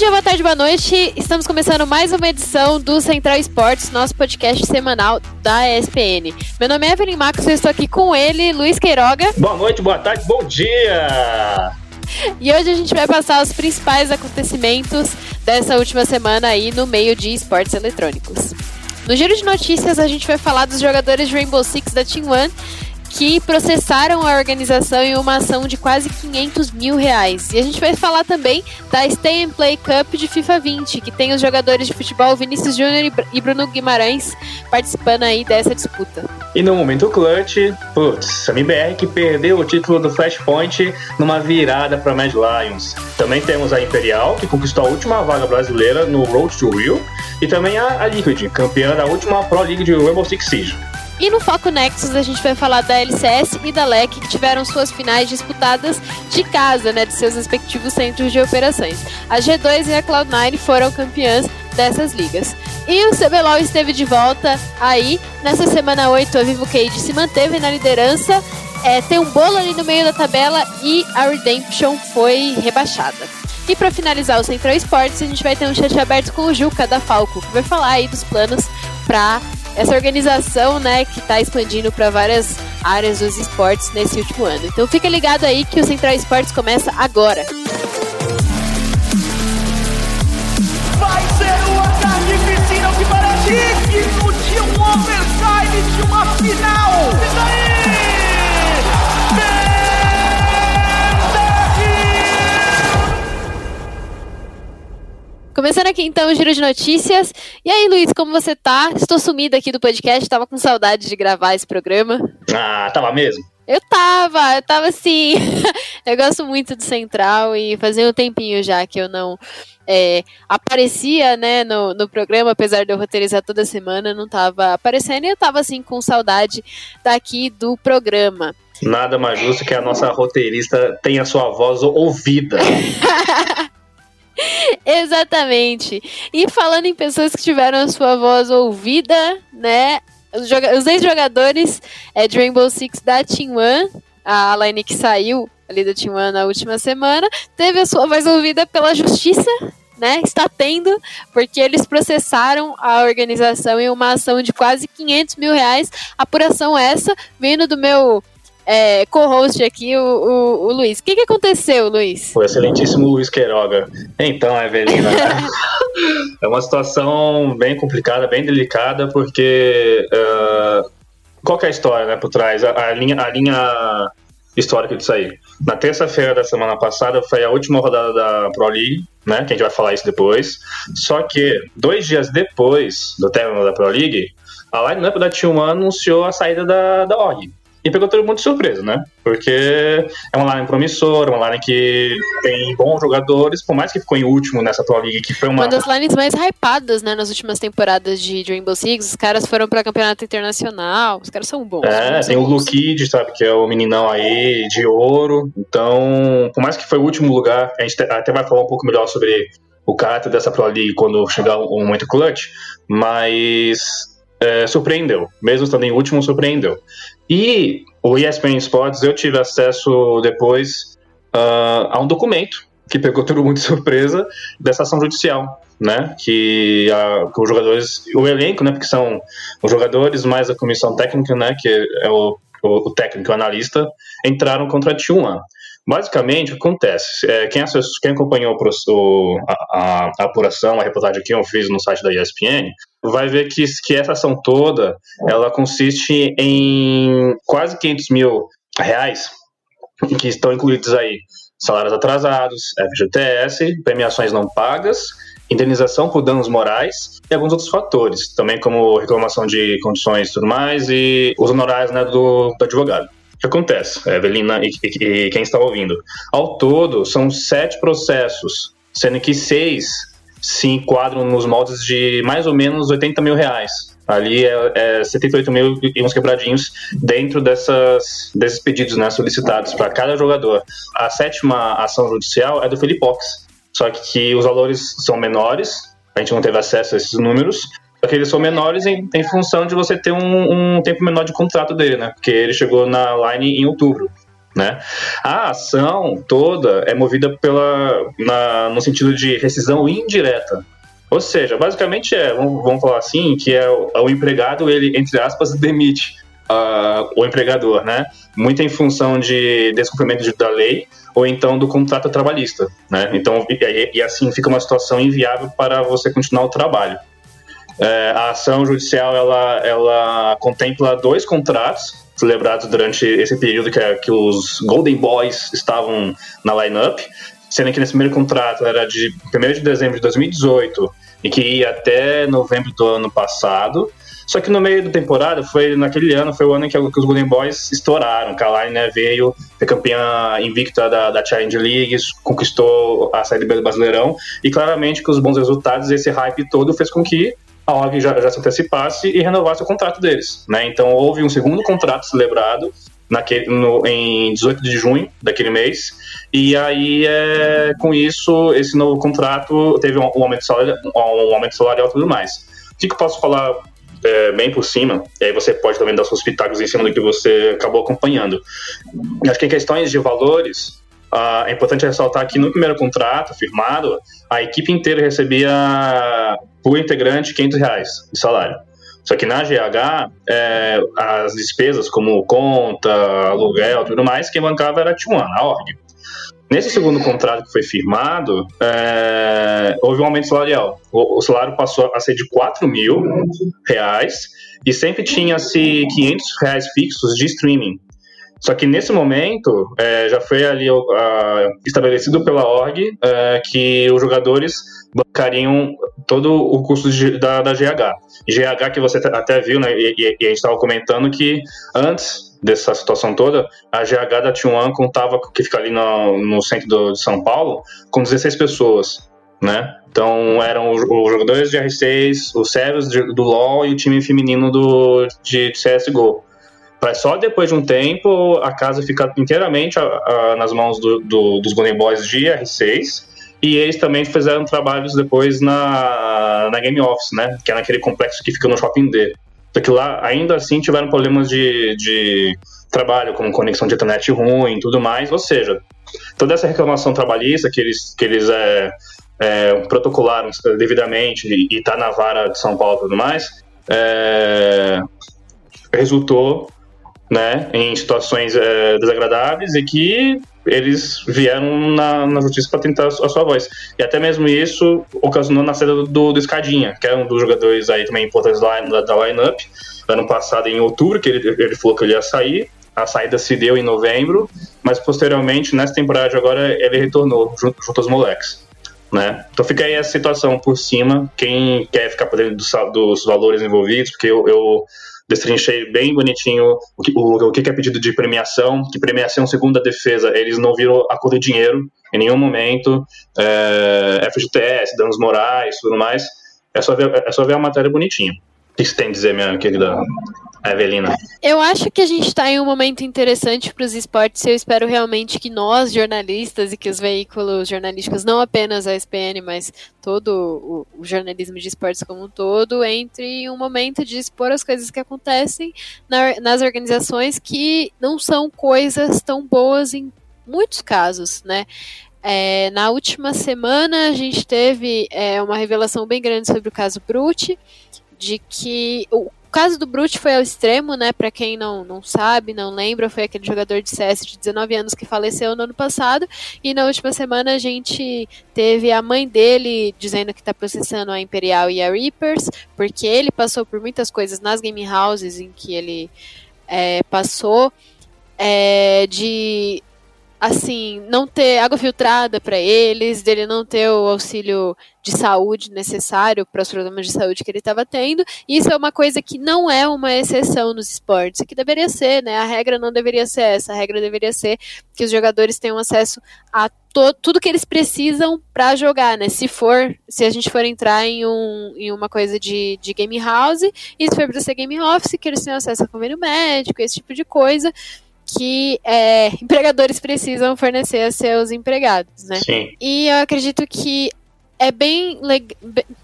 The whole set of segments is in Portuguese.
dia, boa tarde, boa noite. Estamos começando mais uma edição do Central Esportes, nosso podcast semanal da ESPN. Meu nome é Evelyn Marcos, eu estou aqui com ele, Luiz Queiroga. Boa noite, boa tarde, bom dia! E hoje a gente vai passar os principais acontecimentos dessa última semana aí no meio de esportes eletrônicos. No giro de notícias, a gente vai falar dos jogadores de Rainbow Six da Team One que processaram a organização em uma ação de quase 500 mil reais. E a gente vai falar também da Stay and Play Cup de FIFA 20, que tem os jogadores de futebol Vinícius Júnior e Bruno Guimarães participando aí dessa disputa. E no momento clutch, putz, a MBR que perdeu o título do Flashpoint numa virada para Mad Lions. Também temos a Imperial, que conquistou a última vaga brasileira no Road to Rio, e também a Liquid, campeã da última Pro League de Rainbow Six Siege. E no Foco Nexus a gente vai falar da LCS e da LEC que tiveram suas finais disputadas de casa, né, de seus respectivos centros de operações. A G2 e a Cloud9 foram campeãs dessas ligas. E o CBLOL esteve de volta aí. Nessa semana 8, a Vivo Cage se manteve na liderança. É, tem um bolo ali no meio da tabela e a Redemption foi rebaixada. E para finalizar o Central Esportes, a gente vai ter um chat aberto com o Juca da Falco, que vai falar aí dos planos para essa organização, né, que está expandindo para várias áreas dos esportes nesse último ano. Então fica ligado aí que o Central Esportes começa agora. Vai ser um ataque piscina que parece digno de um overtime de uma final. Isso aí! Começando aqui então o giro de notícias. E aí, Luiz, como você tá? Estou sumida aqui do podcast, tava com saudade de gravar esse programa. Ah, tava mesmo? Eu tava, eu tava assim. eu gosto muito do Central e fazia um tempinho já que eu não é, aparecia né, no, no programa, apesar de eu roteirizar toda semana, não tava aparecendo e eu tava assim com saudade daqui do programa. Nada mais justo que a nossa roteirista tenha sua voz ouvida. Exatamente. E falando em pessoas que tiveram a sua voz ouvida, né? Os, os ex-jogadores é, de Rainbow Six da Team One, a line que saiu ali da Team One na última semana, teve a sua voz ouvida pela justiça, né? Está tendo, porque eles processaram a organização em uma ação de quase 500 mil reais. Apuração essa, vindo do meu é, co-host aqui, o, o, o Luiz. O que, que aconteceu, Luiz? O excelentíssimo Luiz Queiroga. Então, Evelina, é uma situação bem complicada, bem delicada, porque uh, qual que é a história né, por trás? A, a, linha, a linha histórica disso aí. Na terça-feira da semana passada foi a última rodada da Pro League, né? Que a gente vai falar isso depois. Só que dois dias depois do término da Pro League, a lineup da T1 anunciou a saída da, da org. E pegou todo mundo de surpresa, né? Porque é uma line promissora, uma line que tem bons jogadores, por mais que ficou em último nessa Pro League, que foi uma... Uma das lines mais hypadas, né, nas últimas temporadas de Rainbow Six. Os caras foram para campeonato internacional, os caras são bons. É, tem o Lukid, sabe, que é o meninão aí de ouro. Então, por mais que foi o último lugar, a gente até vai falar um pouco melhor sobre o caráter dessa Pro League quando chegar o momento clutch, mas é, surpreendeu. Mesmo estando em último, surpreendeu. E o ESPN Sports, eu tive acesso depois uh, a um documento que pegou todo mundo de surpresa dessa ação judicial, né? Que, a, que os jogadores, o elenco, né? Porque são os jogadores mais a comissão técnica, né? Que é o, o, o técnico, o analista, entraram contra a T1. Basicamente, o que acontece? É, quem, quem, acompanhou o, a, a, apuração, a reportagem que eu fiz no site da ESPN, vai ver que, que essa ação toda ela consiste em quase 500 mil reais que estão incluídos aí salários atrasados, FGTS, premiações não pagas, indenização por danos morais e alguns outros fatores, também como reclamação de condições e tudo mais e os honorários né, do, do advogado que acontece, Evelina e, e, e, quem está ouvindo? Ao todo, são sete processos, sendo que seis se enquadram nos moldes de mais ou menos 80 mil reais. Ali é, é 78 mil e uns quebradinhos dentro dessas, desses pedidos né, solicitados para cada jogador. A sétima ação judicial é do Felipox, só que, que os valores são menores, a gente não teve acesso a esses números, porque eles são menores em, em função de você ter um, um, tempo menor de contrato dele, né? Porque ele chegou na line em outubro. Né? A ação toda é movida pela, na, no sentido de rescisão indireta. Ou seja, basicamente é, vamos, vamos falar assim, que é o, o, empregado, ele, entre aspas, demite uh, o empregador, né? Muito em função de descumprimento da lei ou então do contrato trabalhista, né? Então, e, e assim fica uma situação inviável para você continuar o trabalho. É, a ação judicial, ela, ela contempla dois contratos celebrados durante esse período que, que os Golden Boys estavam na lineup, sendo que nesse primeiro contrato era de 1 de dezembro de 2018 e que ia até novembro do ano passado. Só que no meio da temporada, foi naquele ano, foi o ano em que, os Golden Boys estouraram. Caroline né, veio, foi campeã invicta da, da Challenge League, conquistou a Série B do Brasileirão. E claramente que os bons resultados, esse hype todo, fez com que a OG já, já se antecipasse e renovasse o contrato deles. Né? Então houve um segundo contrato celebrado naquele, no, em 18 de junho daquele mês. E aí, é, com isso, esse novo contrato teve um, um aumento, salarial, um aumento salarial e tudo mais. O que, que eu posso falar é, bem por cima, e aí você pode também dar seus pitacos em cima do que você acabou acompanhando. Acho que em questões de valores, Uh, é importante ressaltar que no primeiro contrato firmado, a equipe inteira recebia por integrante 500 reais de salário. Só que na GH, é, as despesas como conta, aluguel tudo mais, quem bancava era a T1, a org. Nesse segundo contrato que foi firmado, é, houve um aumento salarial. O, o, salário passou a ser de 4 mil reais e sempre tinha-se 500 reais fixos de streaming. Só que nesse momento é, já foi ali estabelecido pela org é, que os jogadores bancariam todo o custo de, da, da GH. GH que você até viu, né, e, e a gente estava comentando que antes dessa situação toda, a GH da T1 contava, que fica ali no, no centro do, de São Paulo, com 16 pessoas. Né? Então eram os, os jogadores de R6, os sérios do LoL e o time feminino do, de, de CSGO. Mas só depois de um tempo a casa fica inteiramente a, a, nas mãos do, do, dos Golden Boys de R6. E eles também fizeram trabalhos depois na, na Game Office, né? Que é naquele complexo que fica no Shopping D. Porque lá ainda assim tiveram problemas de, de trabalho, como conexão de internet ruim e tudo mais. Ou seja, toda essa reclamação trabalhista que eles, que eles é, é, protocolaram devidamente e está na vara de São Paulo e tudo mais, é, resultou né, em situações é, desagradáveis e que eles vieram na, na justiça para tentar a sua voz. E até mesmo isso ocasionou na saída do, do Escadinha, que é um dos jogadores aí também importantes da, da, da line-up. Ano passado, em outubro, que ele, ele falou que ele ia sair. A saída se deu em novembro, mas posteriormente, nessa temporada agora, ele retornou junto, junto aos moleques. Né? Então fica aí a situação por cima. Quem quer ficar por dentro dos, dos valores envolvidos, porque eu, eu destrinchei bem bonitinho o que, o, o que é pedido de premiação, que premiação segundo a defesa, eles não viram a cor do dinheiro em nenhum momento, é, FGTS, danos morais, tudo mais, é só ver, é só ver a matéria bonitinha. O que você tem a dizer, minha querida Evelina? Eu acho que a gente está em um momento interessante para os esportes e eu espero realmente que nós, jornalistas, e que os veículos jornalísticos, não apenas a SPN, mas todo o, o jornalismo de esportes como um todo, entre em um momento de expor as coisas que acontecem na, nas organizações que não são coisas tão boas em muitos casos, né? É, na última semana a gente teve é, uma revelação bem grande sobre o caso Brute, de que o caso do Brute foi ao extremo, né? Para quem não, não sabe, não lembra, foi aquele jogador de CS de 19 anos que faleceu no ano passado. E na última semana a gente teve a mãe dele dizendo que está processando a Imperial e a Reapers, porque ele passou por muitas coisas nas game houses em que ele é, passou. É, de assim, não ter água filtrada para eles, dele não ter o auxílio de saúde necessário para os problemas de saúde que ele estava tendo. Isso é uma coisa que não é uma exceção nos esportes, que deveria ser, né? A regra não deveria ser essa, a regra deveria ser que os jogadores tenham acesso a tudo que eles precisam para jogar, né? Se for, se a gente for entrar em, um, em uma coisa de, de game house, e se for para ser game office, que eles tenham acesso a convênio médico, esse tipo de coisa que é, empregadores precisam fornecer a seus empregados, né? Sim. E eu acredito que é bem, le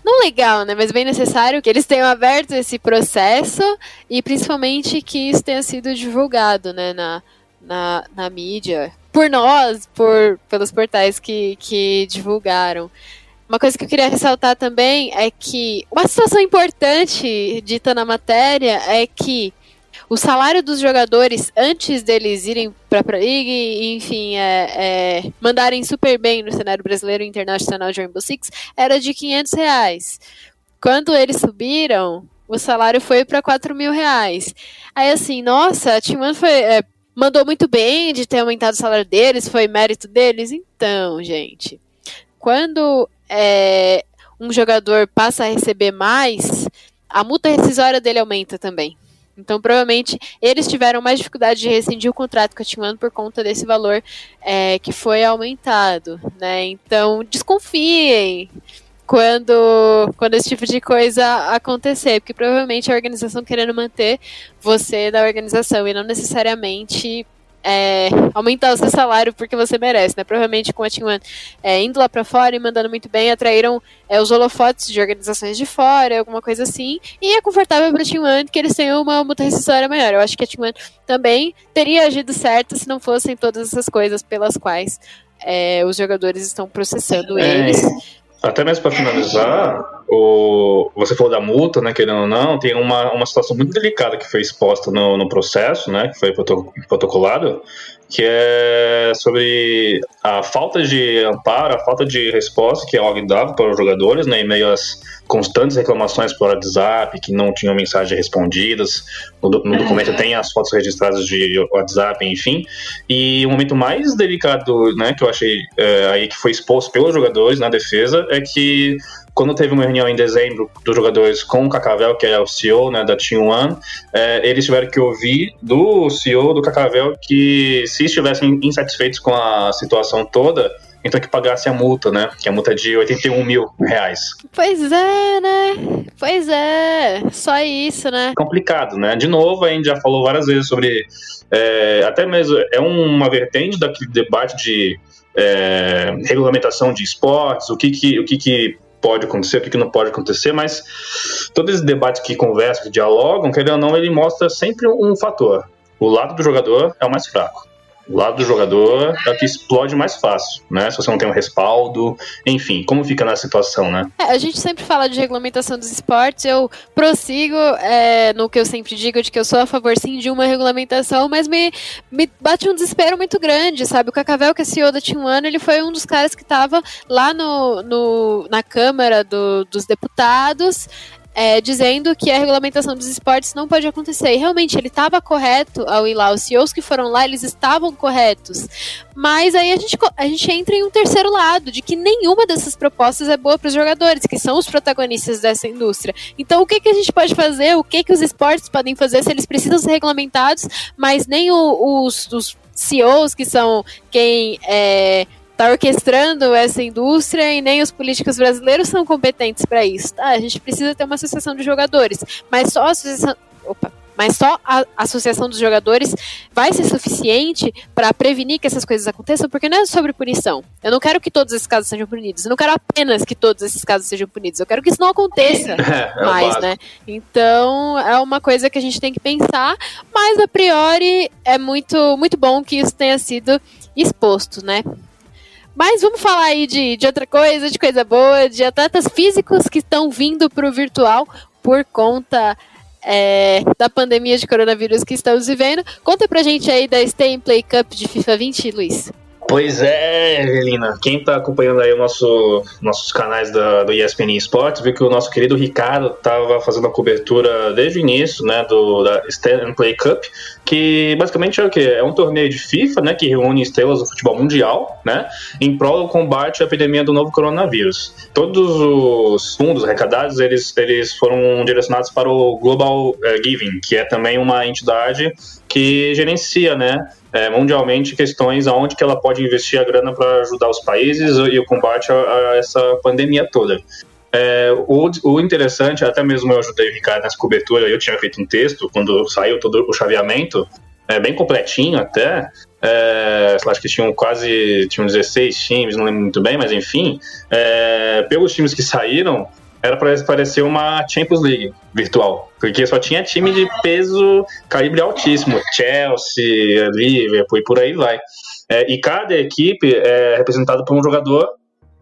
não legal, né, mas bem necessário que eles tenham aberto esse processo e principalmente que isso tenha sido divulgado, né, na, na, na mídia, por nós, por pelos portais que, que divulgaram. Uma coisa que eu queria ressaltar também é que uma situação importante dita na matéria é que o salário dos jogadores antes deles irem para a League e, enfim, é, é, mandarem super bem no cenário brasileiro e internacional de Rainbow Six era de 500 reais. Quando eles subiram, o salário foi para 4 mil reais. Aí assim, nossa, a One foi, é, mandou muito bem de ter aumentado o salário deles, foi mérito deles. Então, gente, quando é, um jogador passa a receber mais, a multa rescisória dele aumenta também. Então, provavelmente, eles tiveram mais dificuldade de rescindir o contrato com a Team por conta desse valor é, que foi aumentado, né? Então, desconfiem quando, quando esse tipo de coisa acontecer, porque provavelmente a organização querendo manter você da organização e não necessariamente é, aumentar o seu salário porque você merece, né? Provavelmente com a Team One é, indo lá para fora e mandando muito bem, atraíram é, os holofotes de organizações de fora, alguma coisa assim, e é confortável para a Team One que eles tenham uma multa rescisória maior. Eu acho que a Team One também teria agido certo se não fossem todas essas coisas pelas quais é, os jogadores estão processando é, eles. Até mesmo para finalizar, o, você falou da multa, né, querendo ou não, tem uma, uma situação muito delicada que foi exposta no, no processo, né, que foi protocolado, que é sobre a falta de amparo, a falta de resposta que a OG dava para os jogadores, né, em meio às constantes reclamações por WhatsApp, que não tinham mensagens respondidas, no, no documento tem as fotos registradas de WhatsApp, enfim, e o momento mais delicado, né, que eu achei é, aí que foi exposto pelos jogadores na defesa, é que quando teve uma reunião em dezembro dos jogadores com o Cacavel, que é o CEO né, da Team One, é, eles tiveram que ouvir do CEO do Cacavel que se estivessem insatisfeitos com a situação toda, então que pagasse a multa, né? Que a multa é de 81 mil reais. Pois é, né? Pois é, só isso, né? Complicado, né? De novo, a gente já falou várias vezes sobre. É, até mesmo é uma vertente daquele debate de é, regulamentação de esportes, o que, que, o que, que pode acontecer, o que, que não pode acontecer, mas todo esse debate que conversam, que dialogam, querendo ou não, ele mostra sempre um fator. O lado do jogador é o mais fraco. O lado do jogador é o que explode mais fácil, né? Se você não tem um respaldo, enfim, como fica na situação, né? É, a gente sempre fala de regulamentação dos esportes, eu prossigo é, no que eu sempre digo, de que eu sou a favor sim de uma regulamentação, mas me, me bate um desespero muito grande, sabe? O Cacavel, que é CEO da Team One, ele foi um dos caras que estava lá no, no, na Câmara do, dos Deputados, é, dizendo que a regulamentação dos esportes não pode acontecer. E realmente ele estava correto ao ir lá. Os CEOs que foram lá, eles estavam corretos. Mas aí a gente, a gente entra em um terceiro lado, de que nenhuma dessas propostas é boa para os jogadores, que são os protagonistas dessa indústria. Então o que, que a gente pode fazer? O que, que os esportes podem fazer se eles precisam ser regulamentados, mas nem o, os, os CEOs, que são quem é, tá orquestrando essa indústria e nem os políticos brasileiros são competentes para isso. Tá? A gente precisa ter uma associação de jogadores, mas só a associação. Opa, mas só a associação dos jogadores vai ser suficiente para prevenir que essas coisas aconteçam, porque não é sobre punição. Eu não quero que todos esses casos sejam punidos. Eu não quero apenas que todos esses casos sejam punidos. Eu quero que isso não aconteça é, é mais, né? Então é uma coisa que a gente tem que pensar, mas a priori é muito, muito bom que isso tenha sido exposto, né? Mas vamos falar aí de, de outra coisa, de coisa boa, de atletas físicos que estão vindo para o virtual por conta é, da pandemia de coronavírus que estamos vivendo. Conta pra gente aí da Stay Play Cup de FIFA 20, Luiz. Pois é, Evelina. Quem está acompanhando aí nosso, nossos canais da, do ESPN Esportes viu que o nosso querido Ricardo estava fazendo a cobertura desde o início, né, do da Stand Play Cup, que basicamente é o que é um torneio de FIFA, né, que reúne estrelas do futebol mundial, né, em prol do combate à epidemia do novo coronavírus. Todos os fundos arrecadados eles eles foram direcionados para o Global eh, Giving, que é também uma entidade que gerencia, né, é, mundialmente questões aonde que ela pode investir a grana para ajudar os países e o combate a, a essa pandemia toda. É, o, o, interessante, até mesmo eu ajudei o Ricardo nessa cobertura, eu tinha feito um texto quando saiu todo o chaveamento, é, bem completinho até, é, acho que tinham quase tinham 16 times, não lembro muito bem, mas enfim, é, pelos times que saíram, era para parecer uma Champions League virtual, porque só tinha time de peso calibre altíssimo, Chelsea, Liverpool e por aí vai. É, e cada equipe é representada por um jogador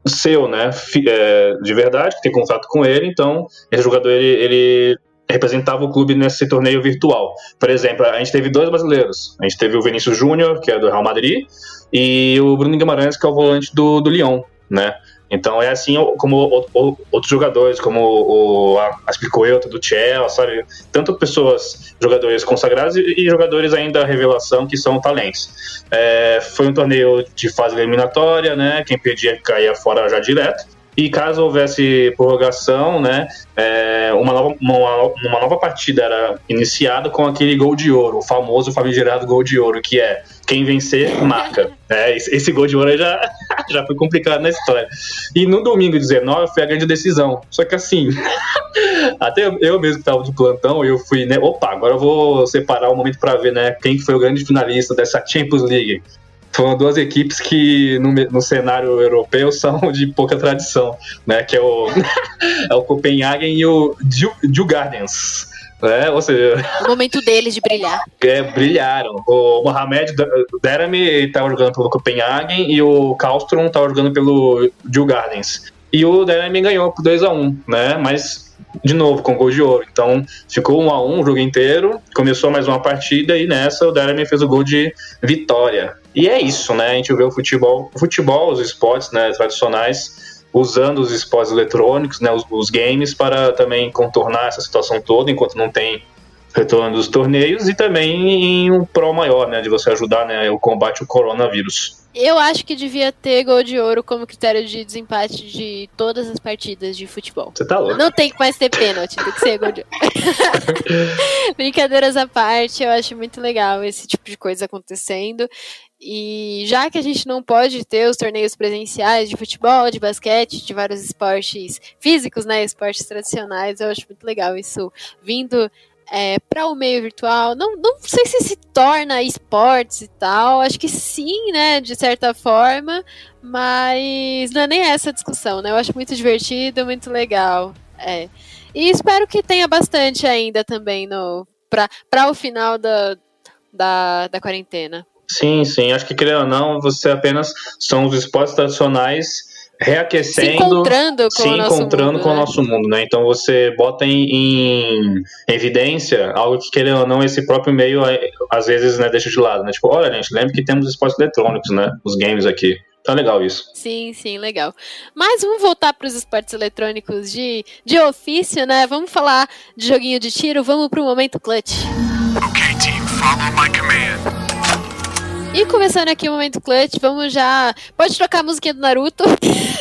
seu, né, é, de verdade, que tem contato com ele, então esse jogador ele, ele representava o clube nesse torneio virtual. Por exemplo, a gente teve dois brasileiros. A gente teve o Vinícius Júnior, que é do Real Madrid, e o Bruno Guimarães, que é o volante do, do Lyon, né? Então é assim como outros jogadores, como o Aspilicueta do Chelsea, sabe? Tanto pessoas, jogadores consagrados e jogadores ainda revelação que são talentos. É, foi um torneio de fase eliminatória, né? Quem perdia caía fora já direto. E caso houvesse prorrogação, né, é, uma, nova, uma, uma, nova partida era iniciada com aquele gol de ouro, o famoso famigerado gol de ouro, que é quem vencer, marca. É, esse gol de ouro já, já foi complicado na história. E no domingo 19 foi a grande decisão. Só que assim, até eu mesmo que estava de plantão, eu fui, né, opa, agora eu vou separar o um momento para ver, né, quem foi o grande finalista dessa Champions League foram duas equipes que no, no, cenário europeu são de pouca tradição, né? Que é o, é o Copenhagen e o Djurgardens. Gardens. Né? Ou seja, o momento deles de brilhar. É, brilharam. O Mohamed Derami estava jogando pelo Copenhagen e o Kallström estava jogando pelo Gardens. E o Derami ganhou por 2 a 1 um, né? Mas de novo, com gol de ouro. Então, ficou um a um o jogo inteiro, começou mais uma partida e nessa o Deremy fez o gol de vitória. E é isso, né? A gente vê o futebol, o futebol, os esportes né, tradicionais, usando os esportes eletrônicos, né, os, os games, para também contornar essa situação toda, enquanto não tem retorno dos torneios, e também em um pró maior, né, de você ajudar né, o combate ao coronavírus. Eu acho que devia ter gol de ouro como critério de desempate de todas as partidas de futebol. Você tá louco. Não tem que mais ter pênalti, tem que ser gol de ouro. Brincadeiras à parte, eu acho muito legal esse tipo de coisa acontecendo. E já que a gente não pode ter os torneios presenciais de futebol, de basquete, de vários esportes físicos, né, esportes tradicionais, eu acho muito legal isso vindo é, para o meio virtual. Não, não sei se se torna esportes e tal, acho que sim, né, de certa forma, mas não é nem essa discussão, né? Eu acho muito divertido, muito legal. É. E espero que tenha bastante ainda também no para o final da, da, da quarentena. Sim, sim. Acho que, querendo ou não, você apenas são os esportes tradicionais reaquecendo, se encontrando com, se o, nosso encontrando mundo, com né? o nosso mundo, né? Então você bota em, em, evidência algo que querendo ou não esse próprio meio às vezes né, deixa de lado, né? Tipo, olha gente, lembre que temos esportes eletrônicos, né? Os games aqui. Tá legal isso. Sim, sim, legal. Mas vamos voltar para os esportes eletrônicos de, de ofício, né? Vamos falar de joguinho de tiro, vamos para o momento clutch. Okay, team, follow my command. E começando aqui o momento clutch, vamos já. Pode trocar a musiquinha do Naruto.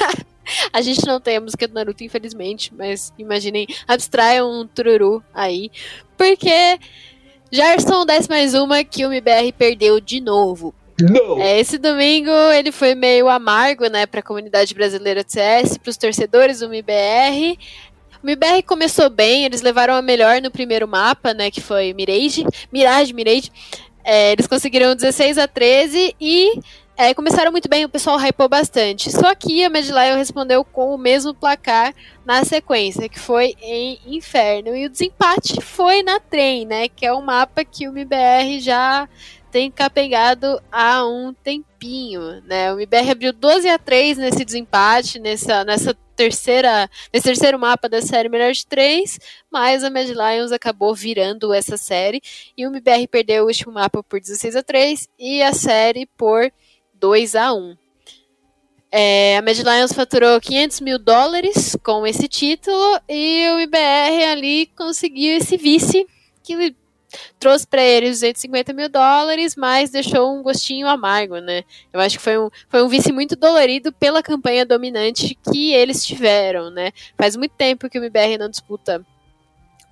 a gente não tem a música do Naruto, infelizmente, mas imaginem, abstraiam um tururu aí. Porque Gerson 10 mais uma que o MBR perdeu de novo. Não. É, esse domingo ele foi meio amargo, né, para a comunidade brasileira de CS, para os torcedores do MBR. O MBR começou bem, eles levaram a melhor no primeiro mapa, né, que foi Mirage, Mirage, Mirage. É, eles conseguiram 16 a 13 e é, começaram muito bem, o pessoal hypou bastante. Só que a Mad respondeu com o mesmo placar na sequência, que foi em Inferno. E o desempate foi na Trem, né? Que é um mapa que o MBR já tem capengado há um tempinho, né? O MBR abriu 12 a 3 nesse desempate, nessa, nessa terceira, nesse terceiro mapa da série Melhor de Três, mas a Mad Lions acabou virando essa série e o MBR perdeu o último mapa por 16 a 3 e a série por 2 a 1. É, a Mad Lions faturou 500 mil dólares com esse título e o MBR ali conseguiu esse vice que trouxe para eles 250 mil dólares, mas deixou um gostinho amargo, né? Eu acho que foi um, foi um vice muito dolorido pela campanha dominante que eles tiveram, né? Faz muito tempo que o MBR não disputa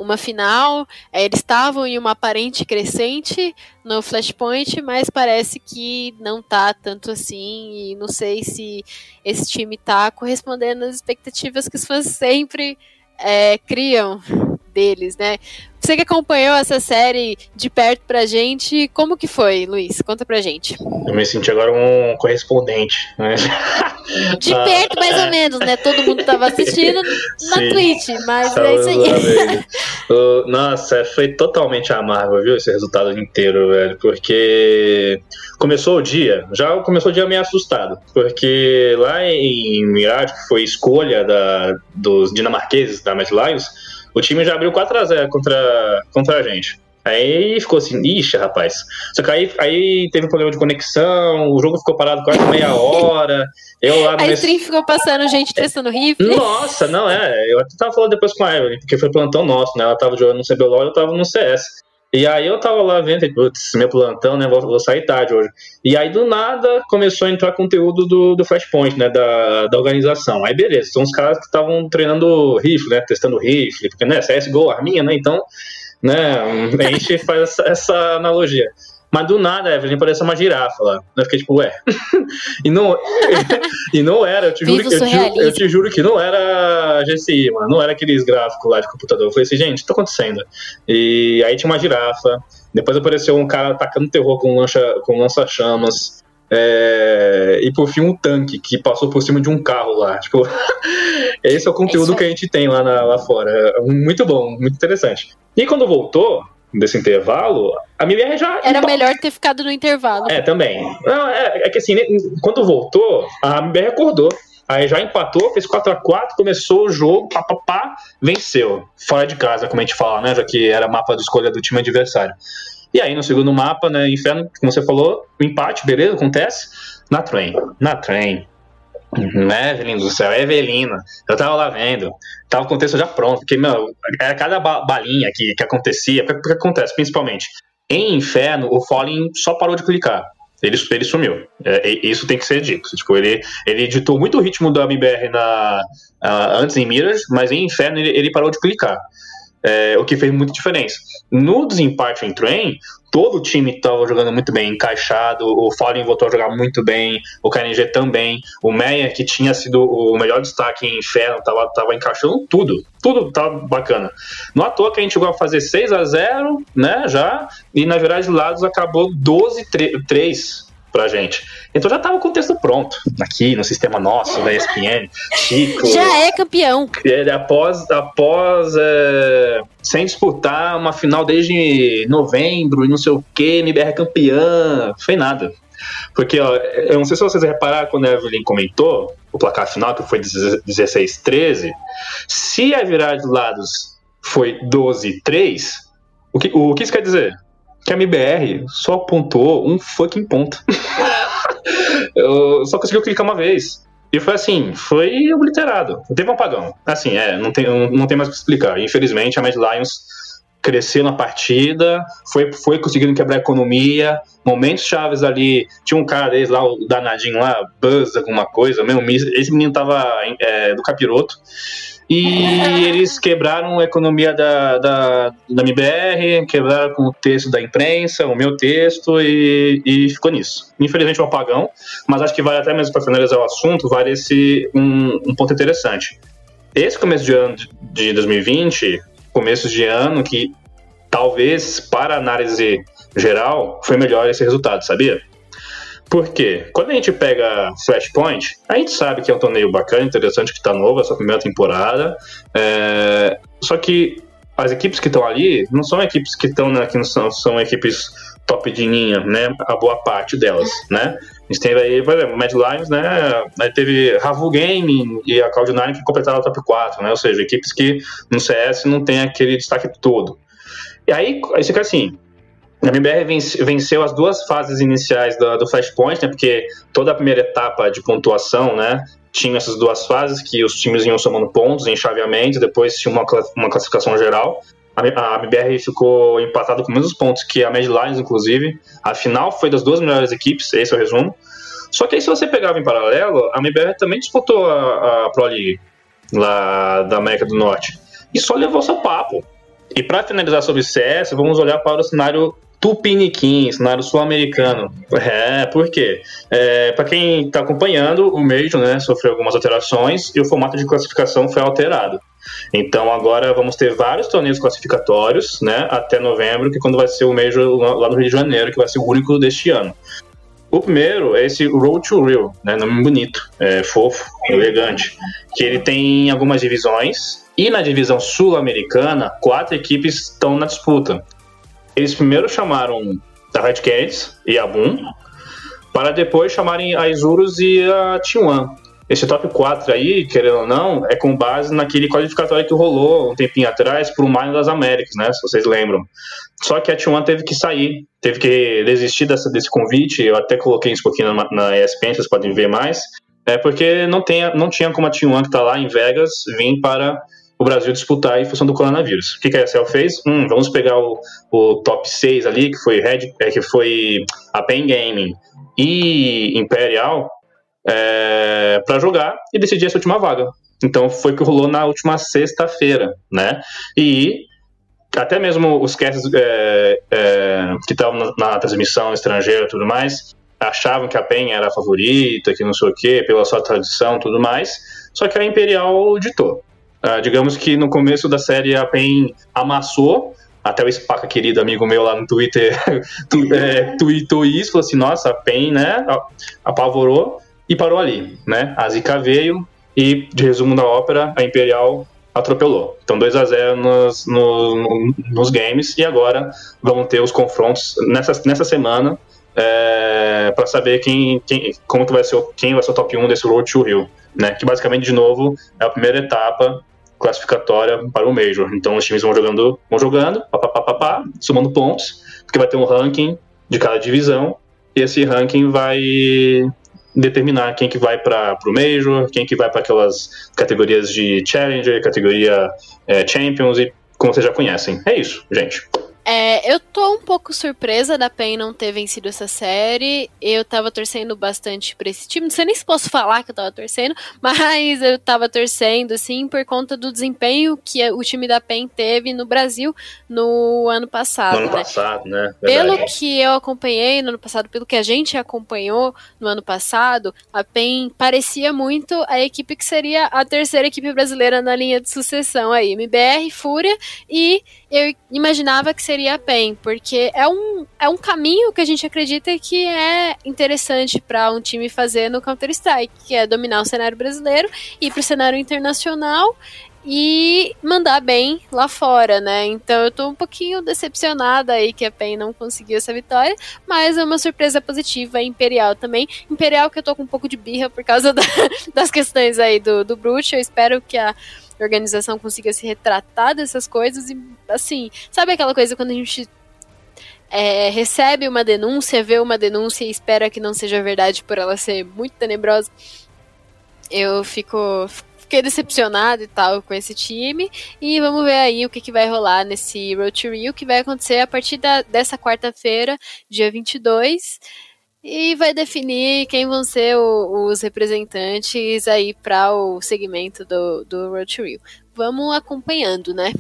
uma final, é, eles estavam em uma aparente crescente no Flashpoint, mas parece que não tá tanto assim, e não sei se esse time tá correspondendo às expectativas que os fãs sempre é, criam deles, né? Você que acompanhou essa série de perto pra gente, como que foi, Luiz? Conta pra gente. Eu me senti agora um correspondente, né? De ah, perto, mais ou menos, né? Todo mundo tava assistindo na Sim. Twitch, mas é isso aí. Nossa, foi totalmente amargo, viu? Esse resultado inteiro, velho. Porque começou o dia, já começou o dia meio assustado. Porque lá em Mirage, que foi escolha da, dos dinamarqueses da Mad Lions, o time já abriu 4x0 contra, contra a gente. Aí ficou assim, ixi, rapaz. Só que aí, aí teve um problema de conexão, o jogo ficou parado quase meia hora. Eu lá no. Aí o ficou passando gente testando rifle. Nossa, não, é. Eu até tava falando depois com a Evelyn, porque foi plantão nosso, né? Ela tava jogando no CBLOL e eu tava no CS. E aí eu tava lá vendo, putz, meu plantão, né? Vou, vou, sair tarde hoje. E aí do nada começou a entrar conteúdo do, do Flashpoint, né? Da, da organização. Aí beleza, são os caras que estavam treinando rifle, né? Testando rifle, porque né, CSGO, arminha, né? Então, né? A gente faz essa, essa analogia. Mas do nada, Evelyn, parece uma girafa lá. Eu fiquei tipo, ué. e, não, e não era, eu te, juro, eu, te, eu te juro que não era GCI, mano. Não era aqueles gráficos lá de computador. Eu falei assim, gente, o que tá acontecendo? E aí tinha uma girafa. Depois apareceu um cara atacando terror com lança, com lança-chamas. É, e por fim um tanque que passou por cima de um carro lá. Tipo, esse é o conteúdo que a gente tem lá, na, lá fora. Muito bom, muito interessante. E quando voltou, desse intervalo, a MBR já. Era melhor ter ficado no intervalo. É, também. Não, é, é, que assim, né, quando voltou, a MBR acordou. Aí já empatou, fez 4 a 4 começou o jogo, papapá, venceu. Fora de casa, como a gente fala, né? Já que era mapa de escolha do time adversário. E aí no segundo mapa, né, Inferno, como você falou, o empate, beleza, acontece. Na trem, na trem. Né, Evelina do céu, é Evelina. Eu tava lá vendo, tava o contexto já pronto, porque, meu, era cada balinha que, que acontecia, porque, que acontece, principalmente. Em Inferno, o Fallen só parou de clicar. Ele, ele sumiu. É, isso tem que ser dito. Tipo, ele, ele editou muito o ritmo da MBR na, uh, antes em Mirrors, mas em Inferno ele, ele parou de clicar é, o que fez muita diferença. No desempate em Train, todo o time estava jogando muito bem, encaixado, o Fallen voltou a jogar muito bem, o KNG também, o Meyer, que tinha sido o melhor destaque em Inferno, estava tava encaixando tudo, tudo tava bacana. Não à toa que a gente chegou a fazer 6 a 0 né, já, e na verdade lados acabou 12 3 pra gente. Então já tava o contexto pronto aqui no sistema nosso da ESPN. Chico. Já é campeão. Ele, após, após é, sem disputar uma final desde novembro e não sei o que, MBR é campeã. Foi nada. Porque, ó, eu não sei se vocês repararam quando a Evelyn comentou o placar final, que foi 16-13. Se a virada de lados foi 12-3, o que, o que isso quer dizer? Que a MBR só pontuou um fucking ponto. eu só conseguiu clicar uma vez. E foi assim, foi obliterado. Teve um apagão. Assim, é, não tem, não tem mais o que explicar. Infelizmente, a Mad Lions cresceu na partida, foi, foi conseguindo quebrar a economia, momentos chaves ali, tinha um cara deles lá, o danadinho lá, Buzz, alguma coisa, mesmo, esse menino tava é, do capiroto, e eles quebraram a economia da, da, da MBR, quebraram com o texto da imprensa, o meu texto, e, e ficou nisso. Infelizmente, um apagão, mas acho que vale até mesmo para finalizar o assunto, vale esse um, um ponto interessante. Esse começo de ano de 2020, começo de ano que talvez para análise geral foi melhor esse resultado, sabia? Por quê? Quando a gente pega Flashpoint, a gente sabe que é um torneio bacana, interessante, que está novo, é a sua primeira temporada. É... Só que as equipes que estão ali não são equipes que estão, né, que não são, são equipes top de linha, né? A boa parte delas, né? A gente teve aí, por exemplo, Mad Lions, né? Aí teve Ravu Gaming e a Cloud9 que completaram o top 4, né? Ou seja, equipes que no CS não tem aquele destaque todo. E aí, aí fica assim, a MBR venceu as duas fases iniciais do, do Flashpoint, né? Porque toda a primeira etapa de pontuação, né? Tinha essas duas fases que os times iam somando pontos em chaveamento, depois tinha uma, uma classificação geral. A, a MBR ficou empatado com menos pontos que a Mad Lions, inclusive. A final foi das duas melhores equipes, esse é o resumo. Só que aí, se você pegava em paralelo, a MBR também disputou a, a Pro League lá da América do Norte. E só levou seu papo. E para finalizar sobre CS, vamos olhar para o cenário Tupiniquim, cenário sul-americano. É, por quê? É, para quem está acompanhando, o Major né, sofreu algumas alterações e o formato de classificação foi alterado. Então agora vamos ter vários torneios classificatórios, né, até novembro, que é quando vai ser o Major lá no Rio de Janeiro, que vai ser o único deste ano. O primeiro é esse Road to Rio, né, nome bonito, é, fofo, elegante, que ele tem algumas divisões, e na divisão sul-americana, quatro equipes estão na disputa. Eles primeiro chamaram a Red Canids e a Boom, para depois chamarem a Isurus e a T1. Esse top 4 aí, querendo ou não, é com base naquele qualificatório que rolou um tempinho atrás para o Minor das Américas, né? Se vocês lembram. Só que a T1 teve que sair, teve que desistir dessa, desse convite. Eu até coloquei isso um pouquinho na, na ESPN, vocês podem ver mais. É porque não, tem, não tinha como a T1 que está lá em Vegas vir para o Brasil disputar em função do coronavírus. O que, a ESL fez? Hum, vamos pegar o, o top 6 ali, que foi, Red, é, que foi a Pen Gaming e Imperial, é, para jogar e decidir essa última vaga. Então foi o que rolou na última sexta-feira, né? E até mesmo os casts é, é, que estavam na, na, transmissão estrangeira e tudo mais achavam que a PEN era a favorita, que não sei o quê, pela sua tradição tudo mais. Só que a Imperial ditou. Uh, digamos que no começo da série a PEN amassou, até o Spaca, querido amigo meu lá no Twitter, tu, é, tweetou isso, falou assim, nossa, a PEN, né, apavorou e parou ali, né? A Zika veio e, de resumo da ópera, a Imperial atropelou. Então 2 a 0 nos, no, nos games e agora vão ter os confrontos nessa, nessa semana é, para saber quem, quem, como que vai ser quem vai ser o top 1 desse Road to Rio, né? Que basicamente de novo é a primeira etapa classificatória para o Major. Então os times vão jogando, vão jogando, pá, pá, pá, pá, somando pontos, porque vai ter um ranking de cada divisão e esse ranking vai determinar quem que vai para o Major, quem que vai para aquelas categorias de Challenger, categoria é, Champions e como vocês já conhecem. É isso, gente. É, eu tô um pouco surpresa da PEN não ter vencido essa série. Eu tava torcendo bastante pra esse time. Não sei nem se posso falar que eu tava torcendo, mas eu tava torcendo, assim, por conta do desempenho que o time da PEN teve no Brasil no ano passado. No ano né? passado, né? Verdade. Pelo que eu acompanhei no ano passado, pelo que a gente acompanhou no ano passado, a PEN parecia muito a equipe que seria a terceira equipe brasileira na linha de sucessão aí. MBR, Fúria e eu imaginava que seria a PEN, porque é um, é um caminho que a gente acredita que é interessante para um time fazer no Counter-Strike, que é dominar o cenário brasileiro, ir para o cenário internacional e mandar bem lá fora, né? Então eu tô um pouquinho decepcionada aí que a PEN não conseguiu essa vitória, mas é uma surpresa positiva, a Imperial também. Imperial que eu tô com um pouco de birra por causa da, das questões aí do, do Brute, eu espero que a organização consiga se retratar dessas coisas e, assim, sabe aquela coisa quando a gente é, recebe uma denúncia, vê uma denúncia e espera que não seja verdade por ela ser muito tenebrosa? Eu fico, fiquei decepcionado e tal com esse time. E vamos ver aí o que, que vai rolar nesse Road to Rio, que vai acontecer a partir da, dessa quarta-feira, dia 22 e vai definir quem vão ser o, os representantes aí para o segmento do, do Road to Rio. Vamos acompanhando, né?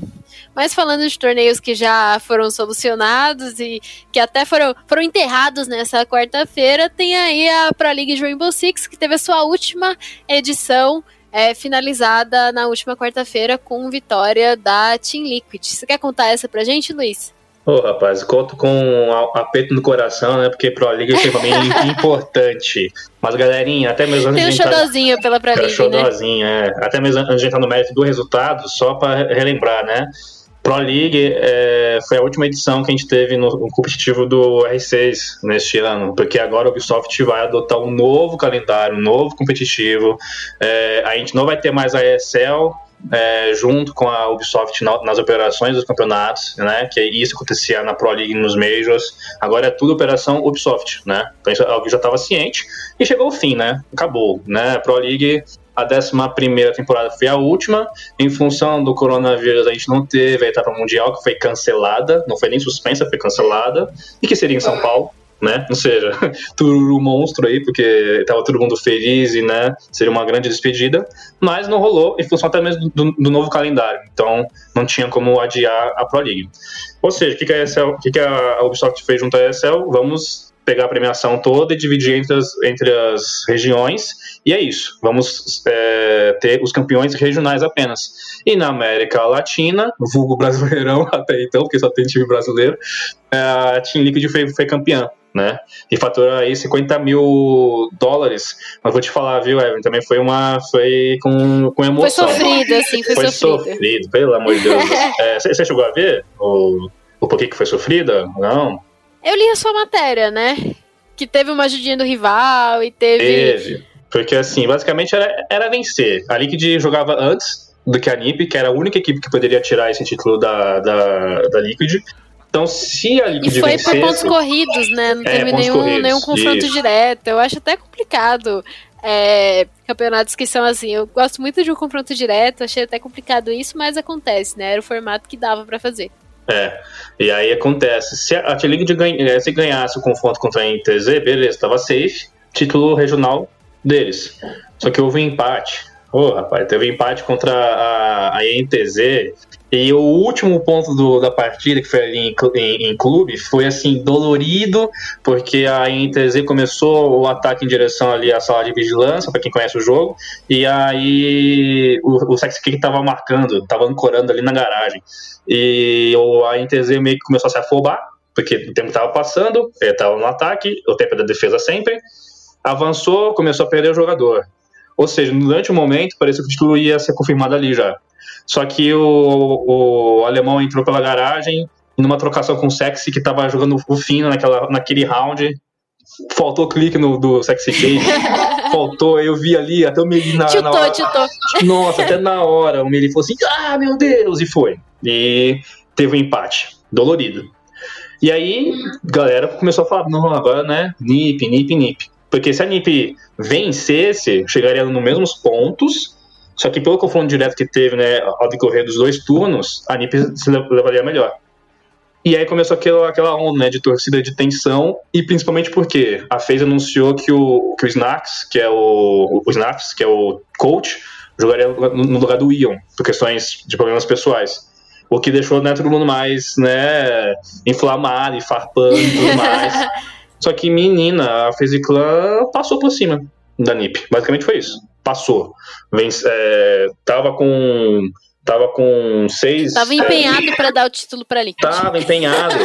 Mas falando de torneios que já foram solucionados e que até foram, foram enterrados nessa quarta-feira, tem aí a Pro League de Rainbow Six, que teve a sua última edição é, finalizada na última quarta-feira com vitória da Team Liquid. Você quer contar essa pra gente, Luiz? Ô, oh, rapaz, conto com aperto no coração, né? Porque Pro League é mim importante. Mas, galerinha, até mesmo antes Tem um xodózinho tá... pela Pro League, xodózinho, né? é. Até mesmo antes de entrar no mérito do resultado, só pra relembrar, né? Pro League é, foi a última edição que a gente teve no, no, competitivo do R6 neste ano, porque agora o Ubisoft vai adotar um novo calendário, um novo competitivo. É, a gente não vai ter mais a ESL, é, junto com a Ubisoft na, nas operações dos campeonatos, né? Que isso acontecia na Pro League nos Majors. Agora é tudo operação Ubisoft, né? Então isso é que já estava ciente e chegou o fim, né? Acabou, né? A Pro League a 11 temporada foi a última. Em função do coronavírus, a gente não teve a etapa mundial, que foi cancelada. Não foi nem suspensa, foi cancelada. E que seria em São Paulo né? Ou seja, tururu monstro aí, porque tava todo mundo feliz e, né, seria uma grande despedida, mas não rolou em função até mesmo do, do novo calendário, então não tinha como adiar a Pro League. Ou seja, o que, que, a, que, que a Ubisoft fez junto à ESL? Vamos pegar a premiação toda e dividir entre as, entre as regiões E é isso. Vamos é, ter os campeões regionais apenas. E na América Latina, vulgo brasileirão até então, porque só tem time brasileiro, a Team Liquid foi, foi campeã né? E fatura aí 50 mil dólares. Mas vou te falar, viu, Evan? Também foi uma. Foi com, com emoção. Foi sofrido, assim, foi, foi sofrido. sofrido. pelo amor de Deus. é, você chegou a ver o, o porquê que foi sofrida? Não? Eu li a sua matéria, né? Que teve uma ajudinha do rival e teve. Teve. Porque assim, basicamente era, era vencer. A Liquid jogava antes do que a NiP, que era a única equipe que poderia tirar esse título da, da, da Liquid. Então, se a Liquid E foi vencesse, por pontos corridos, né? Não É, teve pontos nenhum, corridos, nenhum confronto isso. direto. Eu acho até complicado. é, campeonatos que são assim, eu gosto muito de um confronto direto, achei até complicado isso, mas acontece, né? Era o formato que dava pra fazer. É, e aí acontece. Se a T-League ganha, se ganhasse o confronto contra a NTZ, beleza, tava safe, título regional deles. Só que houve um empate. Ô, rapaz, teve empate contra a, a NTZ. E o último ponto do- da partida, que foi ali em, em- em clube, foi assim, dolorido, porque a NTZ começou o ataque em direção ali à sala de vigilância, para quem conhece o jogo, e aí o, o Sexy Kick tava marcando, tava ancorando ali na garagem. E o, a NTZ meio que começou a se afobar, porque o tempo estava passando, ele estava no ataque, o tempo é da defesa sempre. Avançou, começou a perder o jogador. Ou seja, durante o momento, parecia que o título ia ser confirmado ali já. Só que o, o alemão entrou pela garagem, numa trocação com o Sexy, que estava jogando o fino naquela, naquele round. Faltou clique no, do Sexy Cage. Faltou, eu vi ali, até o Meli na, na tiltou, hora. tiltou. Nossa, até na hora o Meli falou assim: ah, meu Deus! E foi. E teve um empate. Dolorido. E aí, galera começou a falar: não, agora, né? Nip, Nip, Nip. Porque se a Nip vencesse, chegaria nos mesmos pontos. Só que pelo confronto direto que teve, né, ao decorrer dos dois turnos, a Nip se le- levaria melhor. E aí começou aquela, aquela onda né, de torcida de tensão, e principalmente porque a FaZe anunciou que o, que o Snax, que é o, o Snax, que é o coach, jogaria no lugar do Ion, por questões de problemas pessoais. O que deixou né, todo mundo mais né, inflamado e farpando e tudo mais. Só que, menina, a FaZe passou por cima da NiP. Basicamente foi isso. Passou. Vence, é, tava com. Tava com seis. Tava é, empenhado pra dar o título pra Liquid. Tava empenhado.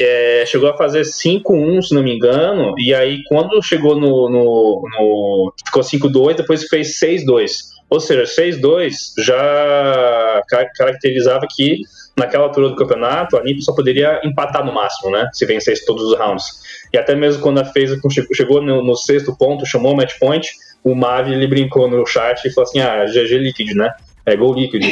É, chegou a fazer 5-1, se não me engano. E aí, quando chegou no. no, no ficou 5-2, depois fez 6-2. Ou seja, 6-2 já ca- caracterizava que naquela altura do campeonato a NiP só poderia empatar no máximo, né? Se vencesse todos os rounds. E até mesmo quando a FaZe chegou no, no sexto ponto, chamou o match point, o Mavi ele brincou no chat e falou assim: ah, GG Liquid, né? É gol Liquid.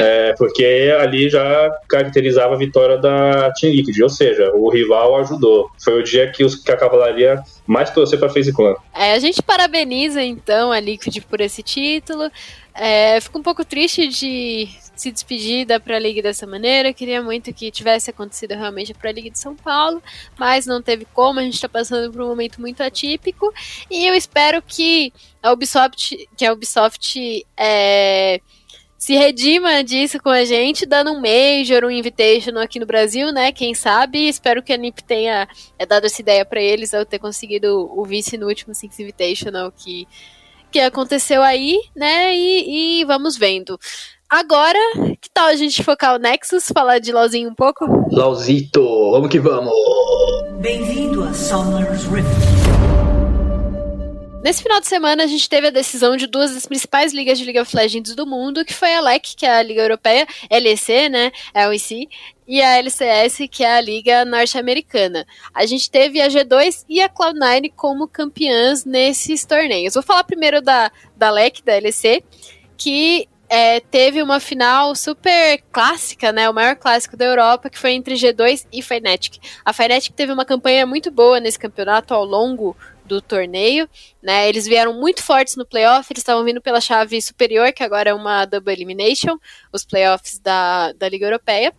É, porque ali já caracterizava a vitória da Team Liquid, ou seja, o rival ajudou. Foi o dia que, os, que a cavalaria mais torceu pra FaZe Clan. É, a gente parabeniza então a Liquid por esse título. É, fico um pouco triste de se despedir da Pro League dessa maneira. Queria muito que tivesse acontecido realmente a Pro League de São Paulo, mas não teve como. A gente está passando por um momento muito atípico e eu espero que a Ubisoft, que a Ubisoft é, se redima disso com a gente, dando um Major, um Invitational aqui no Brasil, né? Quem sabe? Espero que a NiP tenha é, dado essa ideia para eles ao ter conseguido o vice no último Six Invitational que, que aconteceu aí, né? E, e vamos vendo. Agora, que tal a gente focar o Nexus, falar de LoLzinho um pouco? Lauzito, vamos que vamos! Bem-vindo a Summer's Rift. Nesse final de semana, a gente teve a decisão de duas das principais ligas de League of Legends do mundo, que foi a LEC, que é a Liga Europeia, LEC, né, é o IC, e a LCS, que é a Liga Norte-Americana. A gente teve a G2 e a Cloud9 como campeãs nesses torneios. Vou falar primeiro da, da LEC, da LEC, que é, teve uma final super clássica, né? O maior clássico da Europa, que foi entre G2 e Fnatic. A Fnatic teve uma campanha muito boa nesse campeonato ao longo do torneio, né? Eles vieram muito fortes no playoff, eles estavam vindo pela chave superior, que agora é uma double elimination, os playoffs da, da Liga Europeia.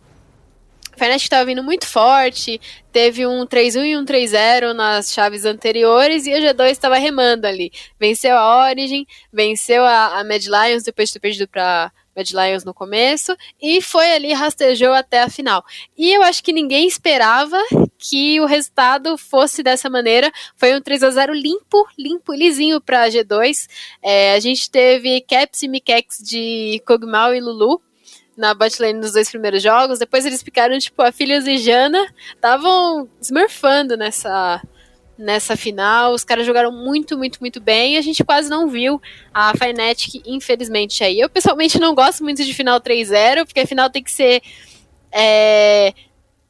A Fnatic estava vindo muito forte, teve um 3-1 e um 3-0 nas chaves anteriores e a G2 estava remando ali. Venceu a Origin, venceu a, a Mad Lions depois de ter perdido para Mad Lions no começo, e foi ali, rastejou até a final. E eu acho que ninguém esperava que o resultado fosse dessa maneira. Foi um 3 a 0 limpo, limpo, lisinho para a G2. É, a gente teve Caps e Mikex de Kog'Maw e Lulu na botlane nos dois primeiros jogos. Depois eles ficaram, tipo, a Filhos e Jana estavam smurfando nessa, nessa final. Os caras jogaram muito, muito, muito bem. A gente quase não viu a Fnatic, infelizmente, aí. Eu pessoalmente não gosto muito de final 3-0, porque a final tem que ser. É,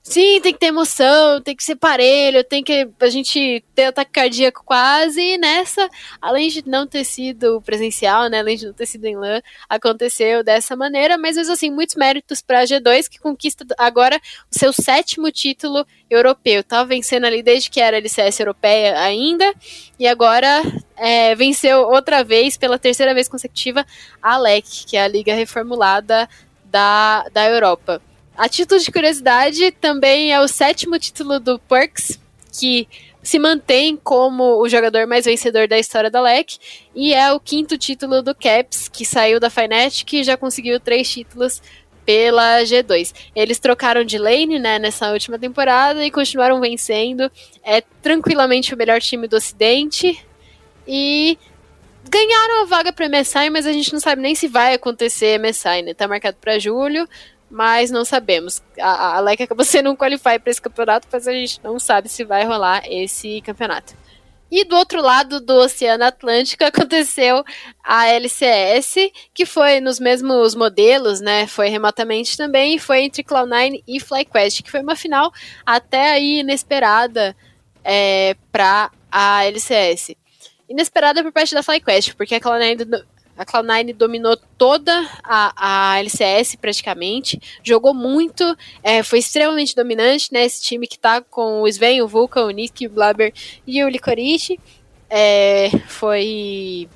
Sim, tem que ter emoção, tem que ser parelho, tem que a gente ter ataque cardíaco quase. E nessa, além de não ter sido presencial, né, além de não ter sido em LAN, aconteceu dessa maneira. Mas assim, muitos méritos para a G2 que conquista agora o seu sétimo título europeu. Tava vencendo ali desde que era LCS europeia ainda e agora é, venceu outra vez pela terceira vez consecutiva a LEC, que é a liga reformulada da, da Europa. A título de curiosidade, também é o sétimo título do Perks, que se mantém como o jogador mais vencedor da história da LEC, e é o quinto título do Caps, que saiu da Fnatic e já conseguiu três títulos pela G2. Eles trocaram de lane, né, nessa última temporada e continuaram vencendo. É tranquilamente o melhor time do Ocidente e ganharam a vaga para MSI, mas a gente não sabe nem se vai acontecer MSI, né? Tá marcado para julho mas não sabemos. A, a LEC acabou sendo um qualify para esse campeonato, mas a gente não sabe se vai rolar esse campeonato. E do outro lado do Oceano Atlântico aconteceu a LCS, que foi nos mesmos modelos, né? Foi remotamente também, foi entre Cloud9 e FlyQuest, que foi uma final até aí inesperada é, para a LCS. Inesperada por parte da FlyQuest, porque a Cloud9 a Cloud9 dominou toda a, a LCS praticamente, jogou muito, é, foi extremamente dominante, né? Time que tá com o Sven, o Vulcan, o Nick, o Blabber e o Licorice. É, foi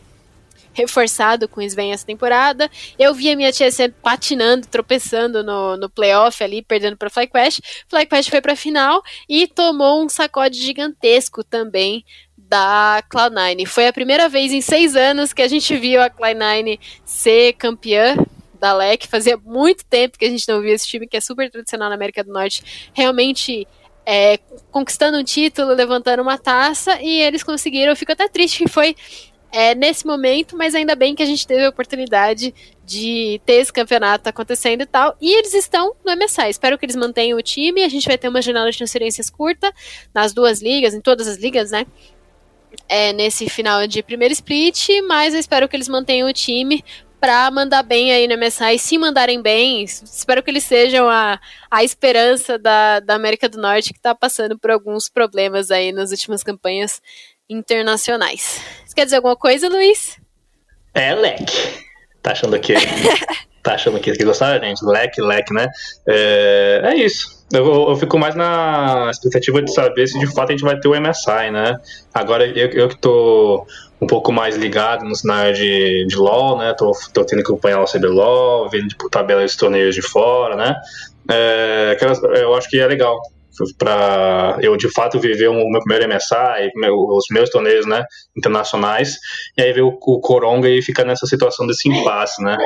reforçado com o Sven essa temporada. Eu vi a minha tia sempre patinando, tropeçando no, no playoff ali, perdendo para FlyQuest. FlyQuest foi para a final e tomou um sacode gigantesco também da Cloud9. Foi a primeira vez em seis anos que a gente viu a Cloud9 ser campeã da LEC. Fazia muito tempo que a gente não via esse time que é super tradicional na América do Norte realmente é, conquistando um título, levantando uma taça e eles conseguiram. Eu fico até triste que foi é, nesse momento, mas ainda bem que a gente teve a oportunidade de ter esse campeonato acontecendo e tal. E eles estão no MSI. Espero que eles mantenham o time. A gente vai ter uma janela de transferências curta nas duas ligas, em todas as ligas, né? É, nesse final de primeiro split, mas eu espero que eles mantenham o time para mandar bem aí no MSI. E se mandarem bem, espero que eles sejam a, a esperança da, da América do Norte que está passando por alguns problemas aí nas últimas campanhas internacionais. Você quer dizer alguma coisa, Luiz? É, leque. Tá achando que. tá achando que, que gostava, gente? Leque, leque, né? É, é isso. Eu, eu, fico mais na expectativa de saber se de fato a gente vai ter o MSI, né? Agora eu, eu que tô um pouco mais ligado no cenário de, de LoL, né? Tô, tô tendo que acompanhar o CBLOL, vendo tipo, tabelas de torneios de fora, né? É, eu acho que é legal para eu de fato viver o meu primeiro MSI, os meus torneios né, internacionais, e aí ver o, o Coronga e ficar nessa situação desse impasse, né?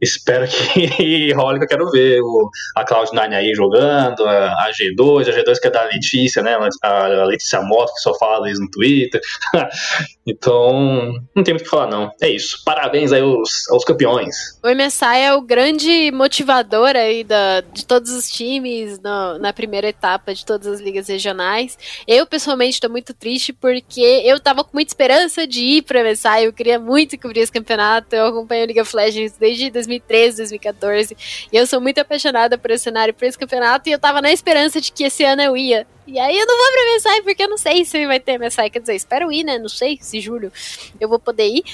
Espero que role que eu quero ver o, a Cloud9 aí jogando, a, a, G2, a G2 que é da Letícia, né? A, Letícia Moto, que só fala isso no Twitter. então, não tem muito o que falar, não. É isso. Parabéns aí aos, aos campeões. O MSI é o grande motivador aí da, de todos os times no, na primeira etapa de todas as ligas regionais. Eu, pessoalmente, estou muito triste porque eu tava com muita esperança de ir para o MSI. Eu queria muito cobrir esse campeonato. Eu acompanho a League of Legends desde 2013, 2014. E eu sou muito apaixonada por esse cenário, por esse campeonato. E eu tava na esperança de que esse ano eu ia. E aí eu não vou pra MSI porque eu não sei se vai ter MSI. Quer dizer, espero ir, né? Não sei se julho eu vou poder ir.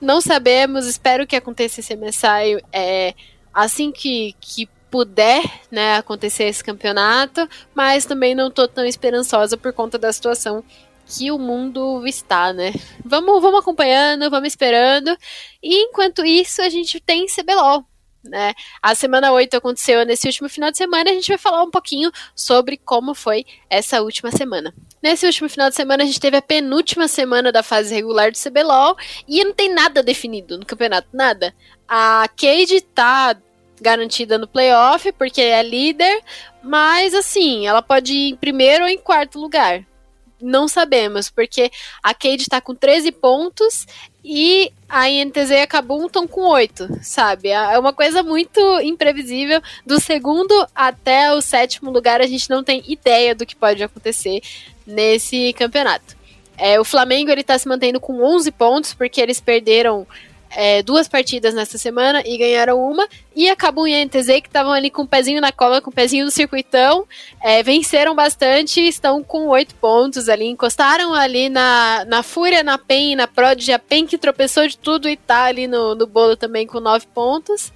Não sabemos, espero que aconteça esse MSI é, assim que, que puder né, acontecer esse campeonato, mas também não tô tão esperançosa por conta da situação que o mundo está, né? Vamos, vamos acompanhando, vamos esperando. E enquanto isso, a gente tem CBLOL. Né? A semana 8 aconteceu nesse último final de semana a gente vai falar um pouquinho sobre como foi essa última semana. Nesse último final de semana a gente teve a penúltima semana da fase regular do CBLOL e não tem nada definido no campeonato, nada. A Cade tá garantida no playoff porque é líder, mas assim, ela pode ir em primeiro ou em quarto lugar não sabemos, porque a Cade tá com 13 pontos e a INTZ e a Kabum estão com 8, sabe? É uma coisa muito imprevisível. Do segundo até o sétimo lugar, a gente não tem ideia do que pode acontecer nesse campeonato. É, o Flamengo ele tá se mantendo com 11 pontos, porque eles perderam é, duas partidas nessa semana e ganharam uma. E a Kabum e a NTZ, que estavam ali com o pezinho na cola, com o pezinho no circuitão, é, venceram bastante, estão com oito pontos ali, encostaram ali na, na Fúria, na PEN na Prodigy, a PEN que tropeçou de tudo e tá ali no, no bolo também com nove pontos.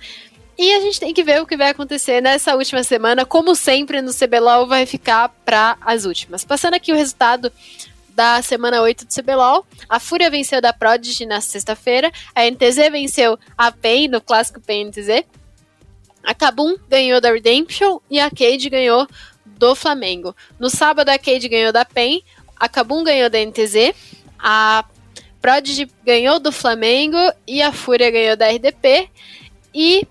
E a gente tem que ver o que vai acontecer nessa última semana. Como sempre no CBLOL, vai ficar para as últimas. Passando aqui o resultado da semana 8 do CBLOL. A Fúria venceu da Prodigy na sexta-feira. A NTZ venceu a PEN no clássico PEN NTZ. A Kabum ganhou da Redemption e a Cade ganhou do Flamengo. No sábado, a Cade ganhou da PEN, a Kabum ganhou da NTZ, a Prodigy ganhou do Flamengo e a Fúria ganhou da RDP. E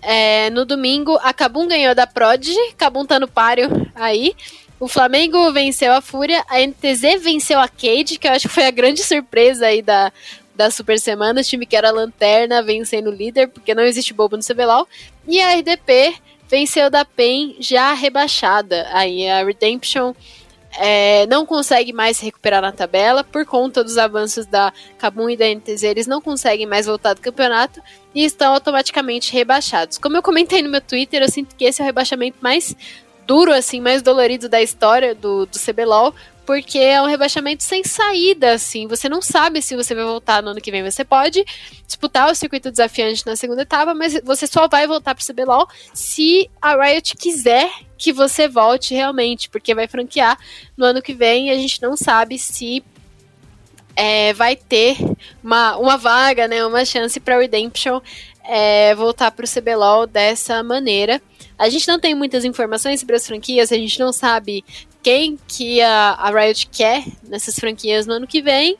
é, no domingo, a Kabum ganhou da Prodigy, Kabum tá no páreo aí. O Flamengo venceu a Fúria, a NTZ venceu a Cade, que eu acho que foi a grande surpresa aí da, da Super Semana, o time que era lanterna vencendo o líder, porque não existe bobo no CBLOL. E a RDP venceu da PEN já rebaixada. Aí a Redemption é, não consegue mais se recuperar na tabela por conta dos avanços da Kabum e da NTZ. Eles não conseguem mais voltar do campeonato e estão automaticamente rebaixados. Como eu comentei no meu Twitter, eu sinto que esse é o rebaixamento mais duro, assim, mais dolorido da história do, do CBLOL, porque é um rebaixamento sem saída, assim. Você não sabe se você vai voltar no ano que vem. Você pode disputar o circuito desafiante na segunda etapa, mas você só vai voltar para o CBLOL se a Riot quiser que você volte realmente, porque vai franquear no ano que vem e a gente não sabe se é, vai ter uma, uma vaga, né, uma chance para Redemption é, voltar para o CBLOL dessa maneira. A gente não tem muitas informações sobre as franquias, a gente não sabe quem que a, a Riot quer nessas franquias no ano que vem.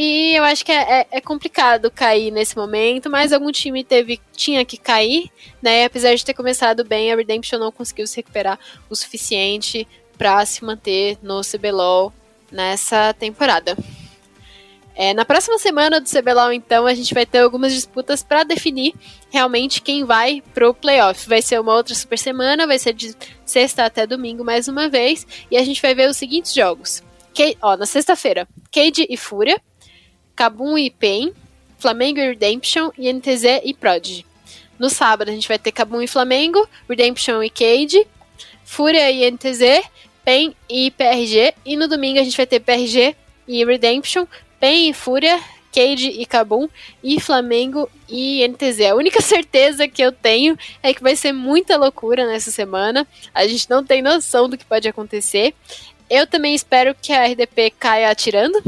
E eu acho que é, é, é, complicado cair nesse momento, mas algum time teve tinha que cair, né? Apesar de ter começado bem, a Redemption não conseguiu se recuperar o suficiente para se manter no CBLOL nessa temporada. É, na próxima semana do CBLOL, então, a gente vai ter algumas disputas para definir realmente quem vai pro playoff. Vai ser uma outra super semana, vai ser de sexta até domingo mais uma vez, e a gente vai ver os seguintes jogos. Que, ó, na sexta-feira, Cade e Fúria, Kabum e Pain, Flamengo e Redemption, e NTZ e Prodigy. No sábado a gente vai ter Kabum e Flamengo, Redemption e Cade, Fúria e NTZ, PEN e PRG, e no domingo a gente vai ter PRG e Redemption, PEN e Fúria, Cade e Cabum, e Flamengo e NTZ. A única certeza que eu tenho é que vai ser muita loucura nessa semana. A gente não tem noção do que pode acontecer. Eu também espero que a RDP caia atirando,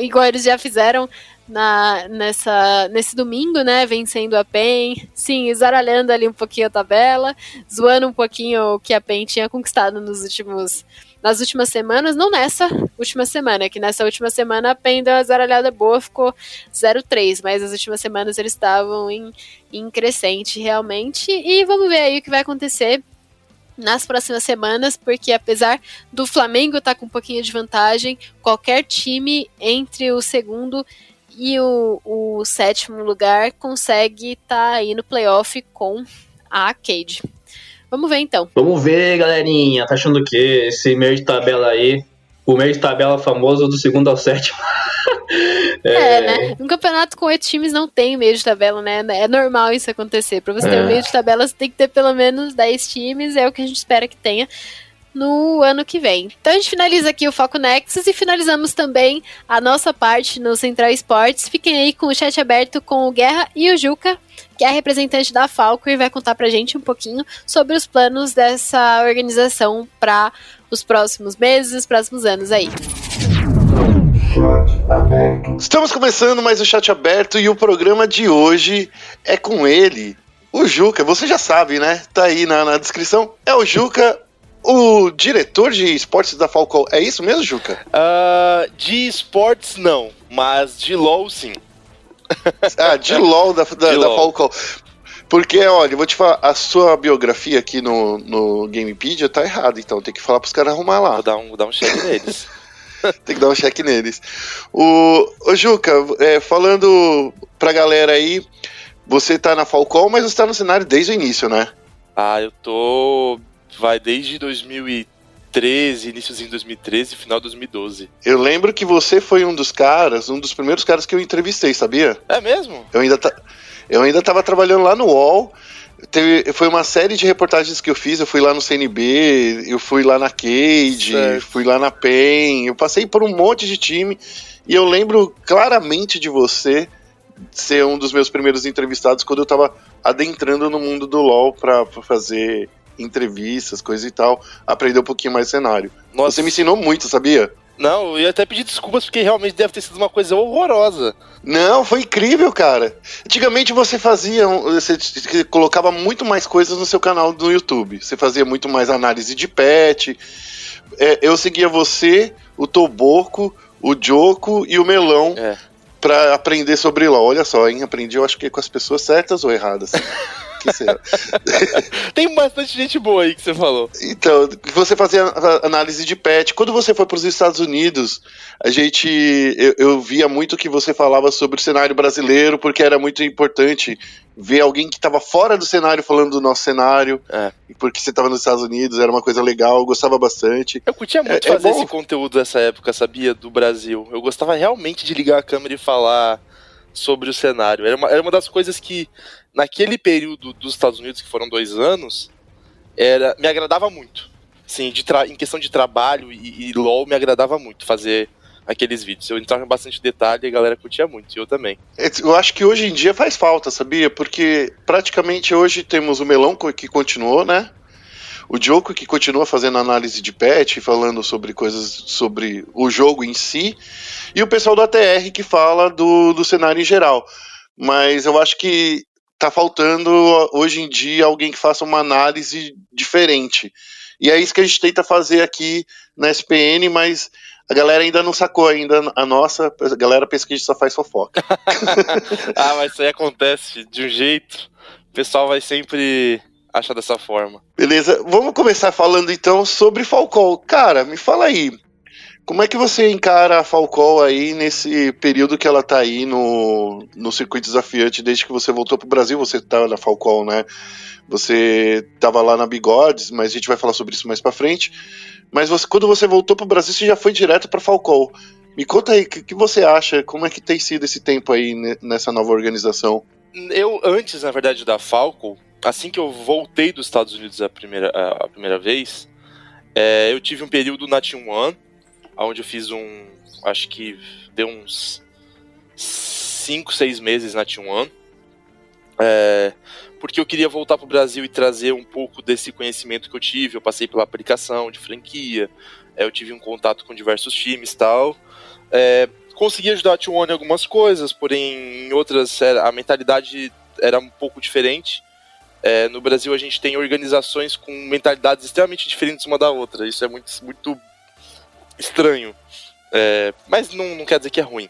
igual eles já fizeram na, nessa, nesse domingo, né? Vencendo a PEN, sim, zaralhando ali um pouquinho a tabela, zoando um pouquinho o que a PEN tinha conquistado nos últimos nas últimas semanas, não nessa última semana, que nessa última semana a PEN deu uma zaralhada boa, ficou 0-3, mas as últimas semanas eles estavam em, em crescente realmente, e vamos ver aí o que vai acontecer nas próximas semanas, porque apesar do Flamengo estar tá com um pouquinho de vantagem, qualquer time entre o segundo e o, o sétimo lugar consegue estar tá aí no playoff com a Arcade. Vamos ver então. Vamos ver, galerinha. Tá achando o quê? Esse meio de tabela aí. O meio de tabela famoso do segundo ao sétimo. é, é, né? Um campeonato com oito times não tem meio de tabela, né? É normal isso acontecer. Pra você é. ter um meio de tabela, você tem que ter pelo menos 10 times. É o que a gente espera que tenha no ano que vem. Então a gente finaliza aqui o Foco Nexus e finalizamos também a nossa parte no Central Esportes. Fiquem aí com o chat aberto com o Guerra e o Juca que é representante da Falco e vai contar pra gente um pouquinho sobre os planos dessa organização para os próximos meses, os próximos anos aí. Estamos começando mais o chat aberto e o programa de hoje é com ele, O Juca, você já sabe, né? Tá aí na, na descrição. É o Juca, o diretor de esportes da Falcão. É isso mesmo, Juca? Uh, de esportes, não. Mas de LOL, sim. ah, de LOL da, da, da Falcão. Porque, olha, eu vou te falar, a sua biografia aqui no, no Gamepedia tá errada, então tem que falar pros caras arrumar lá. Vou dar um, dar um check neles. tem que dar um check neles. O, o Juca, é, falando pra galera aí, você tá na Falcon, mas você tá no cenário desde o início, né? Ah, eu tô. Vai desde 2013, iníciozinho de 2013, final de 2012. Eu lembro que você foi um dos caras, um dos primeiros caras que eu entrevistei, sabia? É mesmo? Eu ainda tá. Eu ainda estava trabalhando lá no UOL. Teve, foi uma série de reportagens que eu fiz. Eu fui lá no CNB, eu fui lá na Cade, certo. fui lá na PEN. Eu passei por um monte de time. E eu lembro claramente de você ser um dos meus primeiros entrevistados quando eu estava adentrando no mundo do LoL para fazer entrevistas, coisa e tal, aprender um pouquinho mais cenário. Nossa. Você me ensinou muito, sabia? Não, eu ia até pedir desculpas porque realmente deve ter sido uma coisa horrorosa. Não, foi incrível, cara. Antigamente você fazia, você colocava muito mais coisas no seu canal do YouTube. Você fazia muito mais análise de pet. É, eu seguia você, o Toboco, o Joko e o Melão é. para aprender sobre LOL. Olha só, hein? Aprendi, eu acho que com as pessoas certas ou erradas. que será? Tem bastante gente boa aí que você falou. Então, você fazia análise de pet. Quando você foi para os Estados Unidos, a gente. Eu, eu, via muito que você falava sobre o cenário brasileiro, porque era muito importante ver alguém que estava fora do cenário falando do nosso cenário. É. Porque você estava nos Estados Unidos, era uma coisa legal, eu gostava bastante. Eu curtia muito é, é fazer é esse conteúdo nessa época, sabia? Do Brasil. Eu gostava realmente de ligar a câmera e falar sobre o cenário. Era uma, era uma das coisas que naquele período dos Estados Unidos, que foram dois anos, era, me agradava muito. Sim, de em questão de trabalho e, e, LOL me agradava muito fazer aqueles vídeos. Eu entrava em bastante detalhe e a galera curtia muito, e eu também. Eu acho que hoje em dia faz falta, sabia? Porque praticamente hoje temos o Melão que continuou, né? O Diogo que continua fazendo análise de patch, falando sobre coisas sobre o jogo em si, e o pessoal do ATR que fala do, do cenário em geral. Mas eu acho que tá faltando hoje em dia alguém que faça uma análise diferente. E é isso que a gente tenta fazer aqui na SPN, mas a galera ainda não sacou ainda a nossa, a galera pensa que a gente só faz fofoca. ah, mas isso aí acontece de um jeito, o pessoal vai sempre achar dessa forma. Beleza, vamos começar falando então sobre Falcão. Cara, me fala aí, como é que você encara a Falcão aí nesse período que ela tá aí no, no circuito desafiante, desde que você voltou pro Brasil, você tá na Falcão, né? Você tava lá na Bigodes, mas a gente vai falar sobre isso mais para frente. Mas você, quando você voltou pro Brasil, você já foi direto para Falcão. Me conta aí, o que, que, você acha? Como é que tem sido esse tempo aí nessa nova organização? Eu, antes, na verdade, da Falcon, assim que eu voltei dos Estados Unidos a primeira, a primeira vez, é, eu tive um período na Team One, onde eu fiz um. Acho que deu uns 5, 6 meses na T1. É, porque eu queria voltar para o Brasil e trazer um pouco desse conhecimento que eu tive. Eu passei pela aplicação de franquia, é, eu tive um contato com diversos times tal. É, consegui ajudar a T1 em algumas coisas, porém em outras a mentalidade era um pouco diferente. É, no Brasil a gente tem organizações com mentalidades extremamente diferentes uma da outra. Isso é muito, muito estranho. É, mas não, não, quer dizer que é ruim.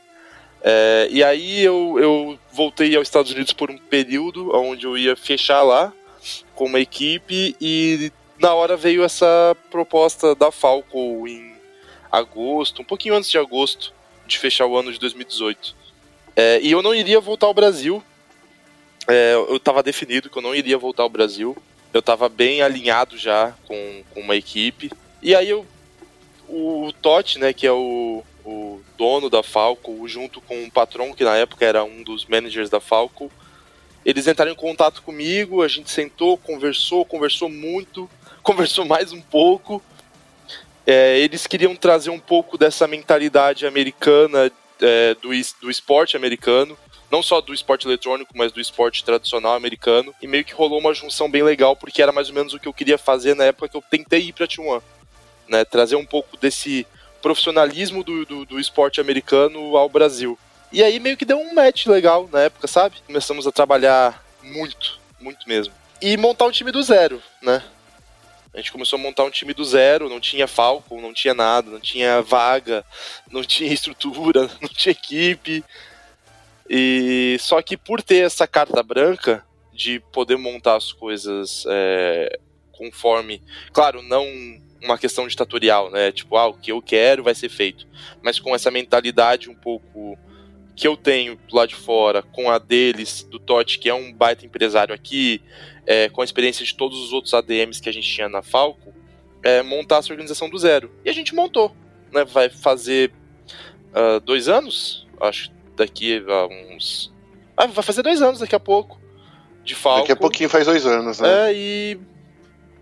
É, e aí eu, eu voltei aos Estados Unidos por um período onde eu ia fechar lá com uma equipe e na hora veio essa proposta da Falco em agosto, um pouquinho antes de agosto, de fechar o ano de 2018. É, e eu não iria voltar ao Brasil. É, eu estava definido que eu não iria voltar ao Brasil. Eu estava bem alinhado já com, com uma equipe. E aí eu o Totti, né, que é o, o dono da Falco, junto com o patrão, que na época era um dos managers da Falco, eles entraram em contato comigo, a gente sentou, conversou, conversou muito, conversou mais um pouco. É, eles queriam trazer um pouco dessa mentalidade americana é, do, do esporte americano, não só do esporte eletrônico, mas do esporte tradicional americano. E meio que rolou uma junção bem legal, porque era mais ou menos o que eu queria fazer na época que eu tentei ir para T1 né? Trazer um pouco desse profissionalismo do, do, do, esporte americano ao Brasil. E aí meio que deu um match legal na época, sabe? Começamos a trabalhar muito, muito mesmo. E montar um time do zero, né? A gente começou a montar um time do zero, não tinha Falcon, não tinha nada, não tinha vaga, não tinha estrutura, não tinha equipe. E só que por ter essa carta branca de poder montar as coisas é, conforme, claro, não uma questão ditatorial, né? Tipo, ah, o que eu quero vai ser feito, mas com essa mentalidade um pouco que eu tenho lado de fora, com a deles, do Totti, que é um baita empresário aqui, é, com a experiência de todos os outros ADMs que a gente tinha na Falco, é, montar essa organização do zero. E a gente montou. Né? Vai fazer uh, dois anos, acho daqui a uns. Ah, vai fazer dois anos daqui a pouco. De Falco. Daqui a pouquinho faz dois anos, né? É, e,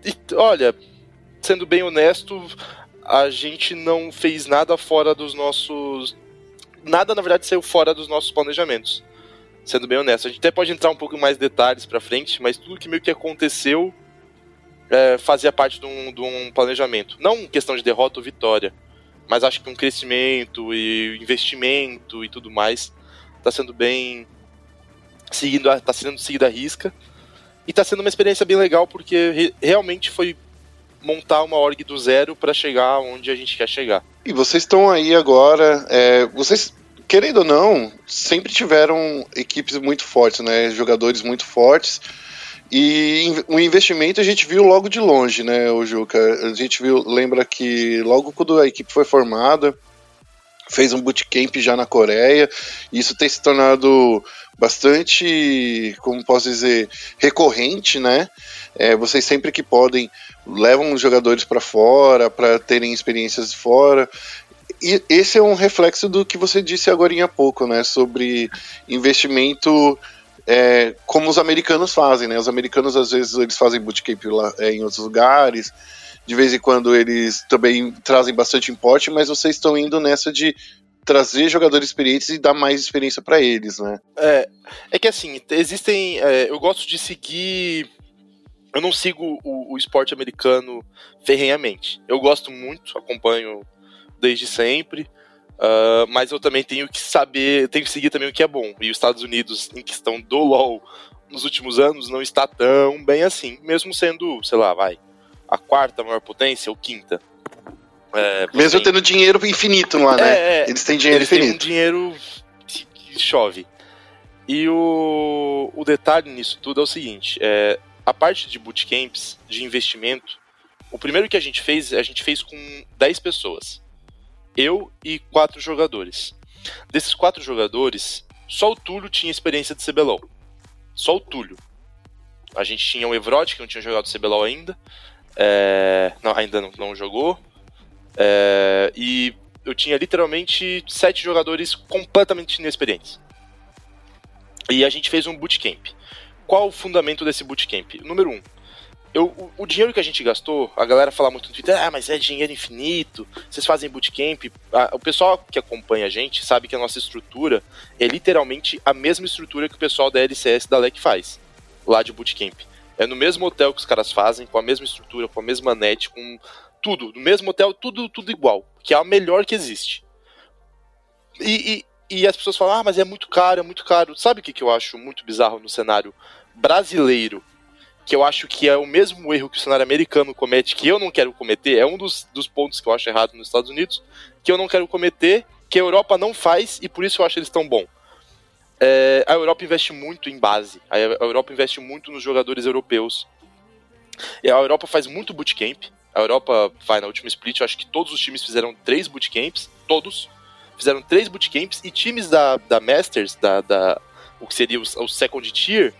e olha, sendo bem honesto, a gente não fez nada fora dos nossos nada, na verdade, saiu fora dos nossos planejamentos. Sendo bem honesto. A gente até pode entrar um pouco mais detalhes pra frente, mas tudo que meio que aconteceu é, fazia parte de um, de um planejamento. Não questão de derrota ou vitória, mas acho que um crescimento e investimento e tudo mais está sendo bem seguindo tá sendo seguido à risca e está sendo uma experiência bem legal porque re realmente foi montar uma org do zero para chegar onde a gente quer chegar. E vocês estão aí agora, é, vocês querendo ou não, sempre tiveram equipes muito fortes, né? Jogadores muito fortes. E o investimento a gente viu logo de longe, né, o Juca? A gente viu, lembra que logo quando a equipe foi formada, fez um bootcamp já na Coreia, e isso tem se tornado bastante, como posso dizer, recorrente, né? É, vocês sempre que podem levam os jogadores para fora, para terem experiências fora. E esse é um reflexo do que você disse agora há pouco, né? Sobre investimento é, como os americanos fazem, né? Os americanos às vezes eles fazem bootcamp lá, é, em outros lugares, de vez em quando eles também trazem bastante importe, mas vocês estão indo nessa de trazer jogadores experientes e dar mais experiência para eles, né? É, é que assim, existem. É, eu gosto de seguir eu não sigo o, o esporte americano ferrenhamente. Eu gosto muito, acompanho desde sempre. Uh, mas eu também tenho que saber, tenho que seguir também o que é bom. E os Estados Unidos, em questão do LoL, nos últimos anos, não está tão bem assim, mesmo sendo, sei lá, vai, a quarta maior potência ou quinta. É, mesmo tem... tendo dinheiro infinito lá, né? É, é, eles têm dinheiro eles infinito. Têm um dinheiro que chove. E o, o detalhe nisso tudo é o seguinte: é, a parte de bootcamps, de investimento, o primeiro que a gente fez, a gente fez com 10 pessoas. Eu e quatro jogadores. Desses quatro jogadores, só o Túlio tinha experiência de CBLOL. Só o Túlio. A gente tinha o Evrod, que não tinha jogado CBLOL ainda. É... Não, ainda não, não jogou. É... E eu tinha literalmente sete jogadores completamente inexperientes. E a gente fez um bootcamp qual o fundamento desse bootcamp? Número um, eu, o, o, dinheiro que a gente gastou, a galera fala muito no Twitter, ah, mas é dinheiro infinito, vocês fazem bootcamp. Ah, o pessoal que acompanha a gente sabe que a nossa estrutura é literalmente a mesma estrutura que o pessoal da LCS da LEC faz, lá de bootcamp. É no mesmo hotel que os caras fazem, com a mesma estrutura, com a mesma net, com tudo. No mesmo hotel, tudo, tudo igual. Que é a melhor que existe. E, e, e as pessoas falam, ah, mas é muito caro, é muito caro. Sabe o que, que eu acho muito bizarro no cenário brasileiro, que eu acho que é o mesmo erro que o cenário americano comete, que eu não quero cometer, é um dos, dos pontos que eu acho errado nos Estados Unidos, que eu não quero cometer, que a Europa não faz e por isso eu acho eles tão bom. É, a Europa investe muito em base, a Europa investe muito nos jogadores europeus. E a Europa faz muito bootcamp. A Europa vai na última split, eu acho que todos os times fizeram três bootcamps, todos fizeram três bootcamps e times da, da Masters, da, da o que seria o, o second tier,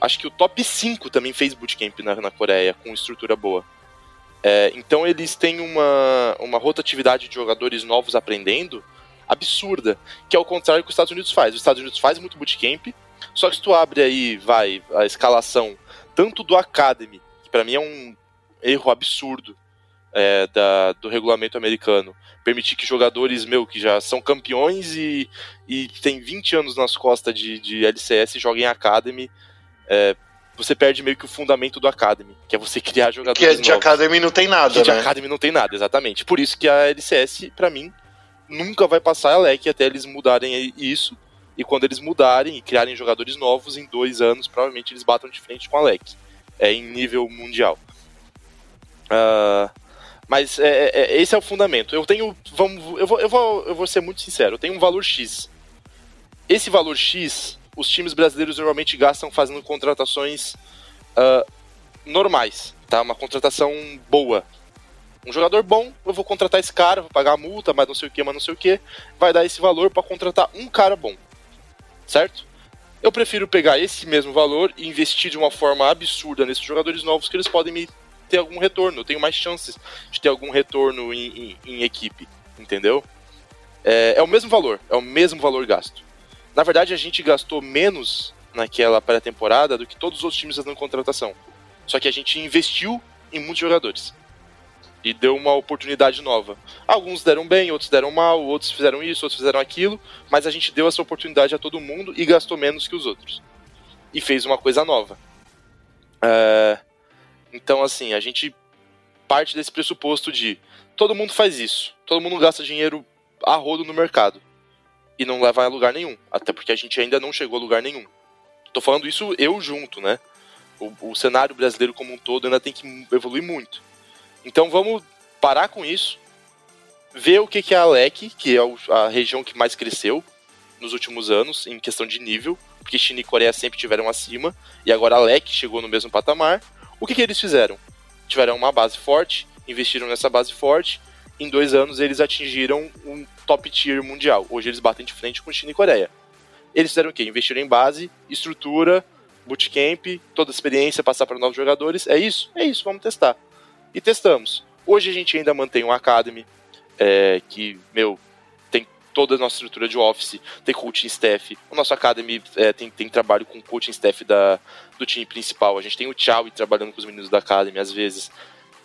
acho que o top 5 também fez bootcamp na, na Coreia, com estrutura boa. É, então eles têm uma, uma rotatividade de jogadores novos aprendendo absurda, que é o contrário que os Estados Unidos faz. Os Estados Unidos faz muito bootcamp, só que se tu abre aí, vai, a escalação tanto do Academy, que para mim é um erro absurdo é, da, do regulamento americano, permitir que jogadores, meu, que já são campeões e, e tem 20 anos nas costas de, de LCS joguem Academy, é, você perde meio que o fundamento do Academy, que é você criar jogadores Que de novos. Academy não tem nada, que né? De Academy não tem nada, exatamente. Por isso que a LCS, para mim, nunca vai passar a LEC até eles mudarem isso. E quando eles mudarem e criarem jogadores novos, em dois anos, provavelmente eles batam de frente com a LEC. É, em nível mundial. Uh, mas é, é, é, esse é o fundamento. Eu tenho. Vamos, eu, vou, eu, vou, eu vou ser muito sincero, eu tenho um valor X. Esse valor X, os times brasileiros normalmente gastam fazendo contratações uh, normais, tá? Uma contratação boa. Um jogador bom, eu vou contratar esse cara, vou pagar a multa, mas não sei o que, mas não sei o que, vai dar esse valor para contratar um cara bom, certo? Eu prefiro pegar esse mesmo valor e investir de uma forma absurda nesses jogadores novos que eles podem me ter algum retorno. Eu tenho mais chances de ter algum retorno em, em, em equipe, entendeu? É, é, o mesmo valor, é o mesmo valor gasto. Na verdade, a gente gastou menos naquela pré-temporada do que todos os outros times fazendo contratação. Só que a gente investiu em muitos jogadores. E deu uma oportunidade nova. Alguns deram bem, outros deram mal, outros fizeram isso, outros fizeram aquilo, mas a gente deu essa oportunidade a todo mundo e gastou menos que os outros. E fez uma coisa nova. É... Então, assim, a gente parte desse pressuposto de todo mundo faz isso, todo mundo gasta dinheiro a rodo no mercado e não leva a lugar nenhum, até porque a gente ainda não chegou a lugar nenhum. Tô falando isso eu junto, né? O, o cenário brasileiro como um todo ainda tem que evoluir muito. Então vamos parar com isso, ver o que, que é a LEC, que é a região que mais cresceu nos últimos anos em questão de nível, porque China e Coreia sempre tiveram acima, e agora a LEC chegou no mesmo patamar. O que, que eles fizeram? Tiveram uma base forte, investiram nessa base forte, em dois anos eles atingiram um top tier mundial. Hoje eles batem de frente com China e Coreia. Eles fizeram o quê? Investiram em base, estrutura, bootcamp, toda a experiência, passar para novos jogadores. É isso? É isso, vamos testar e testamos. Hoje a gente ainda mantém um Academy, é, que, meu, tem toda a nossa estrutura de Office, tem coaching staff. O nosso Academy é, tem, tem trabalho com coaching staff da, do time principal. A gente tem o Tchau trabalhando com os meninos da Academy às vezes.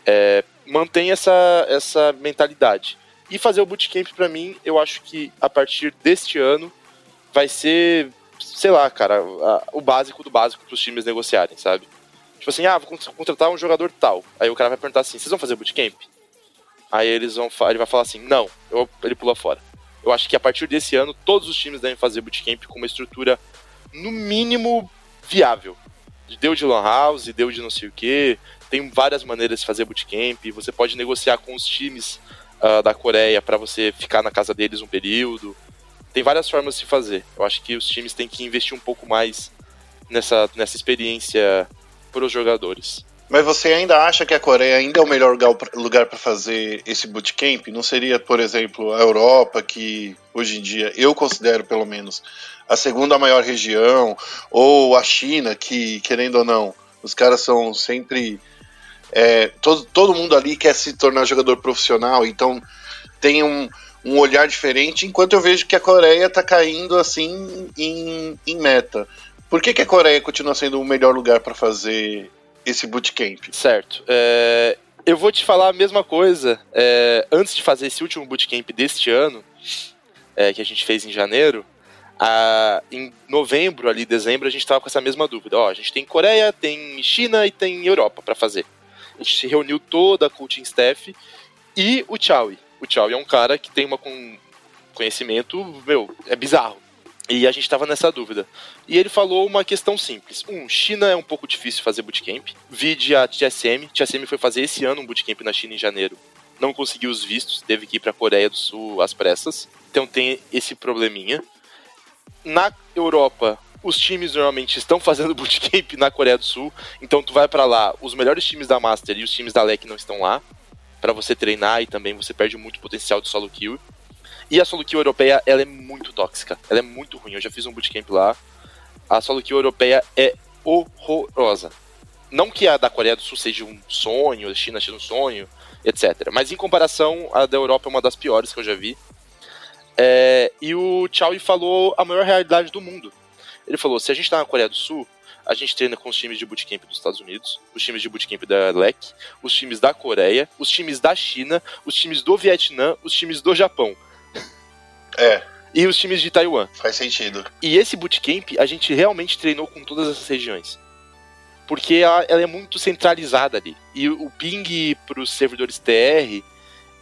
É, mantém essa, essa mentalidade. E fazer o bootcamp para mim, eu acho que a partir deste ano vai ser, sei lá, cara, a, o básico do básico para os times negociarem, sabe? Tipo assim, ah, vou contratar um jogador tal. Aí o cara vai perguntar assim, vocês vão fazer bootcamp? Aí eles vão, ele vai falar assim, não, eu, ele pula fora. Eu acho que a partir desse ano, todos os times devem fazer bootcamp com uma estrutura, no mínimo, viável. Deu de lan house, deu de não sei o que, tem várias maneiras de fazer bootcamp, você pode negociar com os times uh, da Coreia para você ficar na casa deles um período. Tem várias formas de se fazer. Eu acho que os times têm que investir um pouco mais nessa, nessa experiência para os jogadores. Mas você ainda acha que a Coreia ainda é o melhor lugar para fazer esse bootcamp? Não seria, por exemplo, a Europa, que hoje em dia eu considero pelo menos a segunda maior região, ou a China, que querendo ou não, os caras são sempre. É, todo, todo mundo ali quer se tornar jogador profissional, então tem um, um olhar diferente, enquanto eu vejo que a Coreia está caindo assim em, em meta. Por que, que a Coreia continua sendo o melhor lugar para fazer esse bootcamp? Certo. É, eu vou te falar a mesma coisa. É, antes de fazer esse último bootcamp deste ano, é, que a gente fez em janeiro, a, em novembro, ali, dezembro, a gente estava com essa mesma dúvida. Ó, a gente tem Coreia, tem China e tem Europa para fazer. A gente se reuniu toda a coaching staff e o Chow. O Chow é um cara que tem uma com conhecimento, meu, é bizarro. E a gente estava nessa dúvida. E ele falou uma questão simples. Um, China é um pouco difícil fazer bootcamp. Vide a TSM. TSM foi fazer esse ano um bootcamp na China em janeiro. Não conseguiu os vistos, teve que ir para a Coreia do Sul às pressas. Então tem esse probleminha. Na Europa, os times normalmente estão fazendo bootcamp na Coreia do Sul. Então tu vai para lá, os melhores times da Master e os times da LEC não estão lá para você treinar e também você perde muito potencial de solo kill. E a solo kill europeia, ela é muito tóxica. Ela é muito ruim. Eu já fiz um bootcamp lá. A solo kill europeia é horrorosa. Não que a da Coreia do Sul seja um sonho, a China seja um sonho, etc. Mas em comparação, a da Europa é uma das piores que eu já vi. É, e o Chow falou a maior realidade do mundo. Ele falou: se a gente está na Coreia do Sul, a gente treina com os times de bootcamp dos Estados Unidos, os times de bootcamp da LEC, os times da Coreia, os times da China, os times do Vietnã, os times do Japão. É. E os times de Taiwan. Faz sentido. E esse bootcamp a gente realmente treinou com todas essas regiões. Porque ela, ela é muito centralizada ali. E o ping para os servidores TR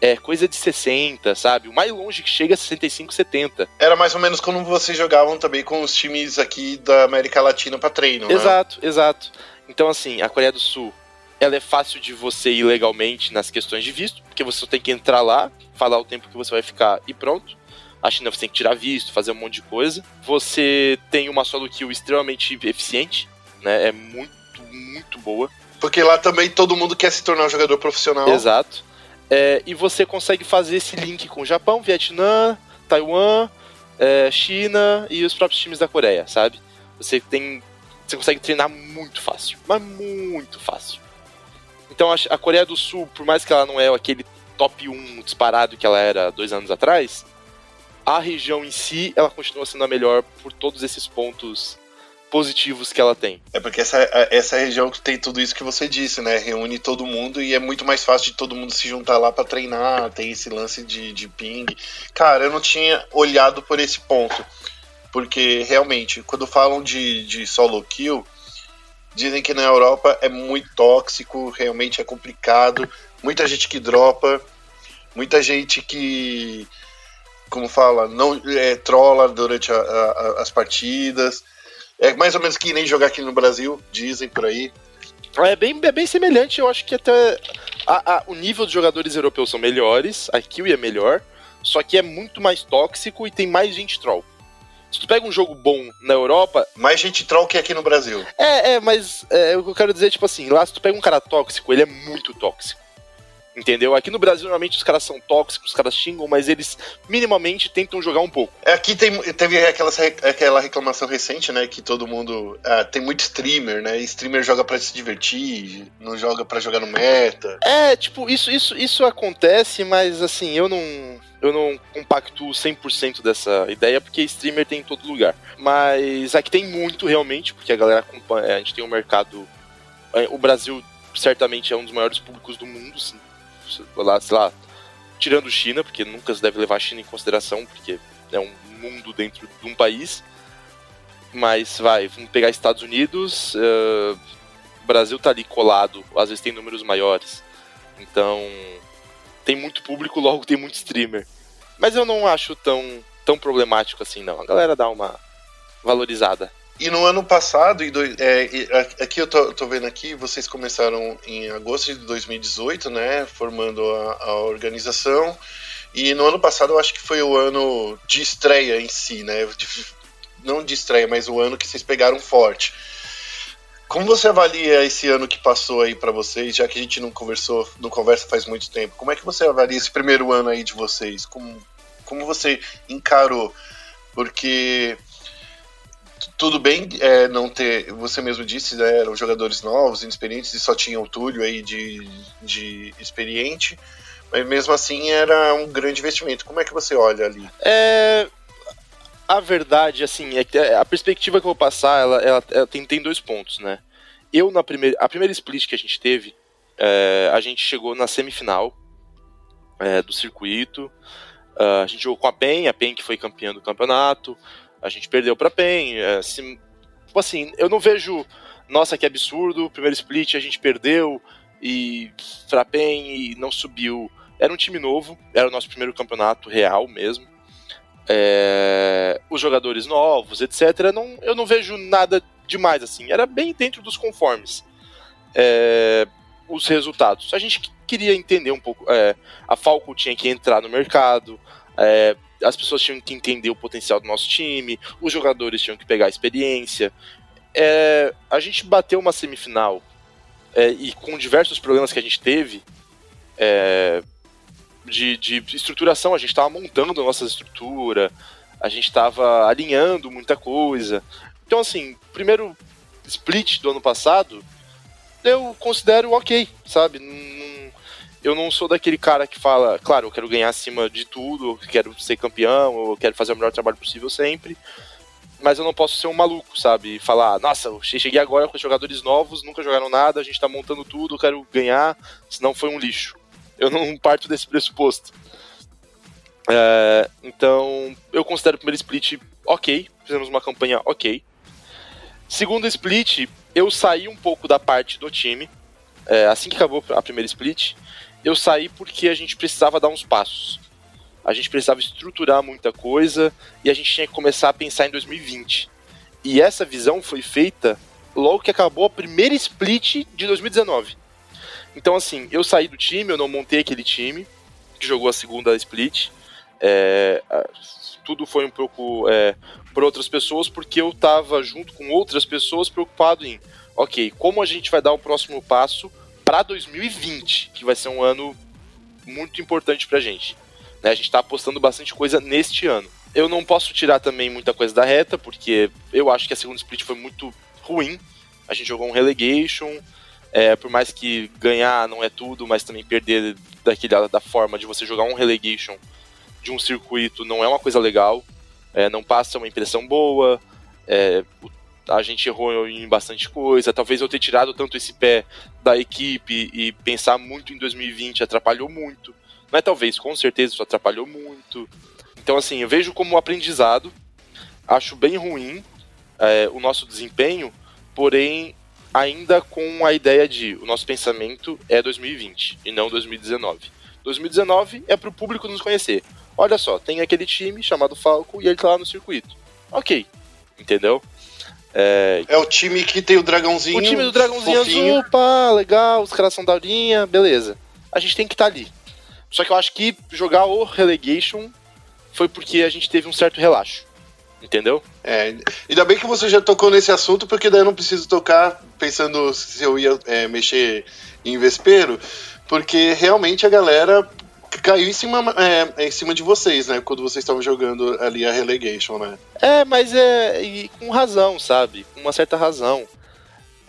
é coisa de 60, sabe? O mais longe que chega é 65, 70. Era mais ou menos como vocês jogavam também com os times aqui da América Latina para treino, né? Exato, exato. Então, assim, a Coreia do Sul, ela é fácil de você ir legalmente nas questões de visto, porque você só tem que entrar lá, falar o tempo que você vai ficar e pronto. A China você tem que tirar visto, fazer um monte de coisa. Você tem uma solo kill extremamente eficiente, né? É muito, muito boa. Porque lá também todo mundo quer se tornar um jogador profissional. Exato. É, e você consegue fazer esse link com o Japão, Vietnã, Taiwan, é, China e os próprios times da Coreia, sabe? Você tem. Você consegue treinar muito fácil. Mas muito fácil. Então a, a Coreia do Sul, por mais que ela não é aquele top 1 disparado que ela era dois anos atrás, a região em si, ela continua sendo a melhor por todos esses pontos positivos que ela tem. É porque essa, essa região que tem tudo isso que você disse, né? Reúne todo mundo e é muito mais fácil de todo mundo se juntar lá para treinar, tem esse lance de, de ping. Cara, eu não tinha olhado por esse ponto. Porque realmente, quando falam de, de solo kill, dizem que na Europa é muito tóxico, realmente é complicado. Muita gente que dropa, muita gente que como fala, não é, trola durante a, a, as partidas. É mais ou menos que nem jogar aqui no Brasil, dizem por aí. É bem, é bem semelhante, eu acho que até a, a, o nível dos jogadores europeus são melhores, a kill é melhor, só que é muito mais tóxico e tem mais gente troll. Se tu pega um jogo bom na Europa. Mais gente troll que aqui no Brasil. É, é, mas é, o que eu quero dizer, tipo assim, lá se tu pega um cara tóxico, ele é muito tóxico. Entendeu? Aqui no Brasil, normalmente os caras são tóxicos, os caras xingam, mas eles minimamente tentam jogar um pouco. É, aqui tem, teve aquela, aquela reclamação recente, né? Que todo mundo. Ah, tem muito streamer, né? Streamer joga para se divertir, não joga para jogar no meta. É, tipo, isso, isso, isso acontece, mas assim, eu não. Eu não compactuo 100% dessa ideia, porque streamer tem em todo lugar. Mas aqui tem muito realmente, porque a galera acompanha. A gente tem um mercado. É, o Brasil certamente é um dos maiores públicos do mundo, sim lá, sei lá, tirando China, porque nunca se deve levar a China em consideração, porque é um mundo dentro de um país. Mas vai, vamos pegar Estados Unidos, uh, Brasil tá ali colado, às vezes tem números maiores. Então, tem muito público, logo tem muito streamer. Mas eu não acho tão, tão problemático assim, não. A galera dá uma valorizada. E no ano passado, é, aqui eu tô, tô, vendo aqui, vocês começaram em agosto de 2018, né? Formando a, a, organização. E no ano passado eu acho que foi o ano de estreia em si, né? De, não de estreia, mas o ano que vocês pegaram forte. Como você avalia esse ano que passou aí para vocês, já que a gente não conversou, não conversa faz muito tempo? Como é que você avalia esse primeiro ano aí de vocês? Como, como você encarou? Porque tudo bem é, não ter, você mesmo disse, né, eram jogadores novos, inexperientes, e só tinha o Túlio aí de, de experiente, mas mesmo assim era um grande investimento. Como é que você olha ali? É, a verdade, assim, é que a perspectiva que eu vou passar, ela, ela, ela tem, tem dois pontos, né? Eu, na primeira, a primeira split que a gente teve, é, a gente chegou na semifinal é, do circuito, a gente jogou com a PEN, a PEN que foi campeã do campeonato, a gente perdeu pra PEN. É, se, tipo assim, eu não vejo, nossa, que absurdo, primeiro split a gente perdeu e pra PEN e não subiu. Era um time novo, era o nosso primeiro campeonato real mesmo. É, os jogadores novos, etc. Não, eu não vejo nada demais assim. Era bem dentro dos conformes. É, os resultados. A gente queria entender um pouco. É, a Falco tinha que entrar no mercado. É, as pessoas tinham que entender o potencial do nosso time, os jogadores tinham que pegar a experiência. É, a gente bateu uma semifinal é, e com diversos problemas que a gente teve é, de, de, estruturação, a gente estava montando a nossa estrutura, a gente estava alinhando muita coisa. Então, assim, primeiro split do ano passado, eu considero ok, sabe? Eu não sou daquele cara que fala, claro, eu quero ganhar acima de tudo, eu quero ser campeão, eu quero fazer o melhor trabalho possível sempre. Mas eu não posso ser um maluco, sabe? Falar, nossa, eu cheguei agora com jogadores novos, nunca jogaram nada, a gente tá montando tudo, eu quero ganhar, senão foi um lixo. Eu não parto desse pressuposto. É, então, eu considero o primeiro split ok, fizemos uma campanha ok. Segundo split, eu saí um pouco da parte do time. É, assim que acabou a primeira split, eu saí porque a gente precisava dar uns passos. A gente precisava estruturar muita coisa e a gente tinha que começar a pensar em 2020. E essa visão foi feita logo que acabou a primeira split de 2019. Então, assim, eu saí do time, eu não montei aquele time que jogou a segunda split. É, tudo foi um pouco é, por outras pessoas, porque eu estava junto com outras pessoas preocupado em, ok, como a gente vai dar o próximo passo para 2020, que vai ser um ano muito importante para a gente. Né? A gente está apostando bastante coisa neste ano. Eu não posso tirar também muita coisa da reta, porque eu acho que a segunda split foi muito ruim. A gente jogou um relegation, é, por mais que ganhar não é tudo, mas também perder daquele, da forma de você jogar um relegation de um circuito não é uma coisa legal, é, não passa uma impressão boa, é, a gente errou em bastante coisa, talvez eu ter tirado tanto esse pé da equipe e pensar muito em 2020 atrapalhou muito. Não é talvez, com certeza isso atrapalhou muito. Então, assim, eu vejo como aprendizado, acho bem ruim é, o nosso desempenho, porém, ainda com a ideia de o nosso pensamento é 2020 e não 2019. 2019 é para o público nos conhecer. Olha só, tem aquele time chamado Falco e ele tá lá no circuito. Ok, entendeu? É... é o time que tem o dragãozinho. O time do dragãozinho fofinho. azul, pá, legal, os caras são daurinha, beleza. A gente tem que estar tá ali. Só que eu acho que jogar o relegation foi porque a gente teve um certo relaxo. Entendeu? É, ainda bem que você já tocou nesse assunto, porque daí eu não preciso tocar pensando se eu ia é, mexer em vespeiro, porque realmente a galera caiu em cima, é, em cima de vocês, né? Quando vocês estavam jogando ali a relegation, né? É, mas é e com razão, sabe? Com uma certa razão.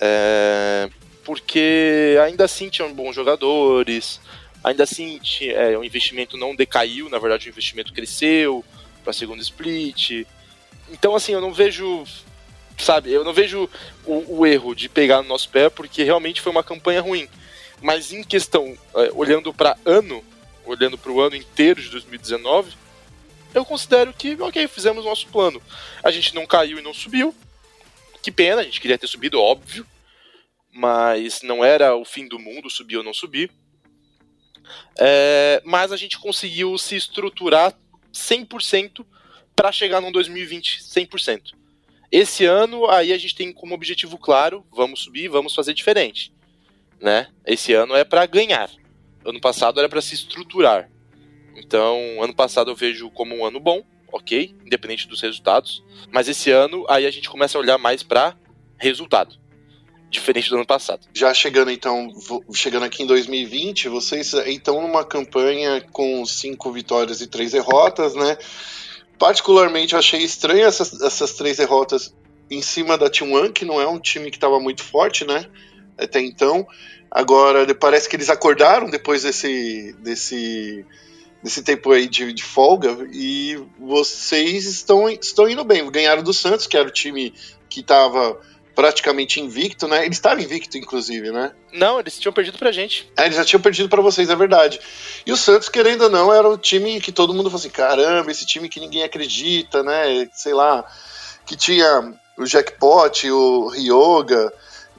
É, porque ainda assim tinham bons jogadores, ainda assim tinha, é, o investimento não decaiu, na verdade o investimento cresceu para segundo split. Então assim, eu não vejo, sabe, eu não vejo o, o erro de pegar no nosso pé porque realmente foi uma campanha ruim. Mas em questão, é, olhando para ano, olhando para o ano inteiro de 2019, eu considero que, ok, fizemos nosso plano. A gente não caiu e não subiu. Que pena, a gente queria ter subido, óbvio. Mas não era o fim do mundo subir ou não subir. É, mas a gente conseguiu se estruturar 100% para chegar num 2020 100%. Esse ano, aí a gente tem como objetivo claro: vamos subir, vamos fazer diferente. Né? Esse ano é para ganhar ano passado era para se estruturar. Então, ano passado eu vejo como um ano bom, ok, independente dos resultados. Mas esse ano, aí a gente começa a olhar mais para resultado, diferente do ano passado. Já chegando então, chegando aqui em 2020, vocês então numa campanha com cinco vitórias e três derrotas, né? Particularmente eu achei estranho essas, essas três derrotas em cima da T1, que não é um time que estava muito forte, né? Até então. Agora, parece que eles acordaram depois desse, desse, desse tempo aí de, de folga e vocês estão, estão indo bem. Ganharam do Santos, que era o time que estava praticamente invicto, né? Eles estavam invicto, inclusive, né? Não, eles tinham perdido pra gente. É, eles já tinham perdido para vocês, é verdade. E o Santos, querendo ou não, era o time que todo mundo falou assim: caramba, esse time que ninguém acredita, né? Sei lá, que tinha o Jackpot, o Ryoga,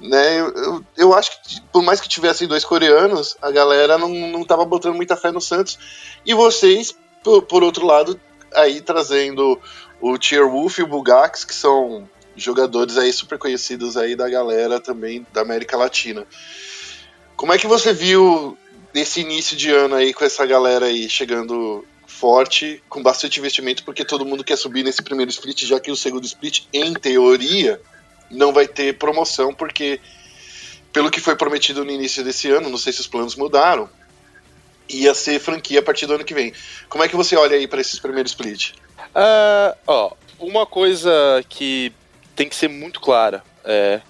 né? Eu, eu acho que por mais que tivessem dois coreanos, a galera não, não tava botando muita fé no Santos. E vocês, por, por outro lado, aí trazendo o Tier Wolf e o Bugax, que são jogadores aí super conhecidos aí da galera também da América Latina. Como é que você viu esse início de ano aí com essa galera aí chegando forte, com bastante investimento, porque todo mundo quer subir nesse primeiro split, já que o segundo split, em teoria, não vai ter promoção, porque, pelo que foi prometido no início desse ano, não sei se os planos mudaram, ia ser franquia a partir do ano que vem. Como é que você olha aí para esses primeiros split? Uh, ó, uma coisa que tem que ser muito clara, é,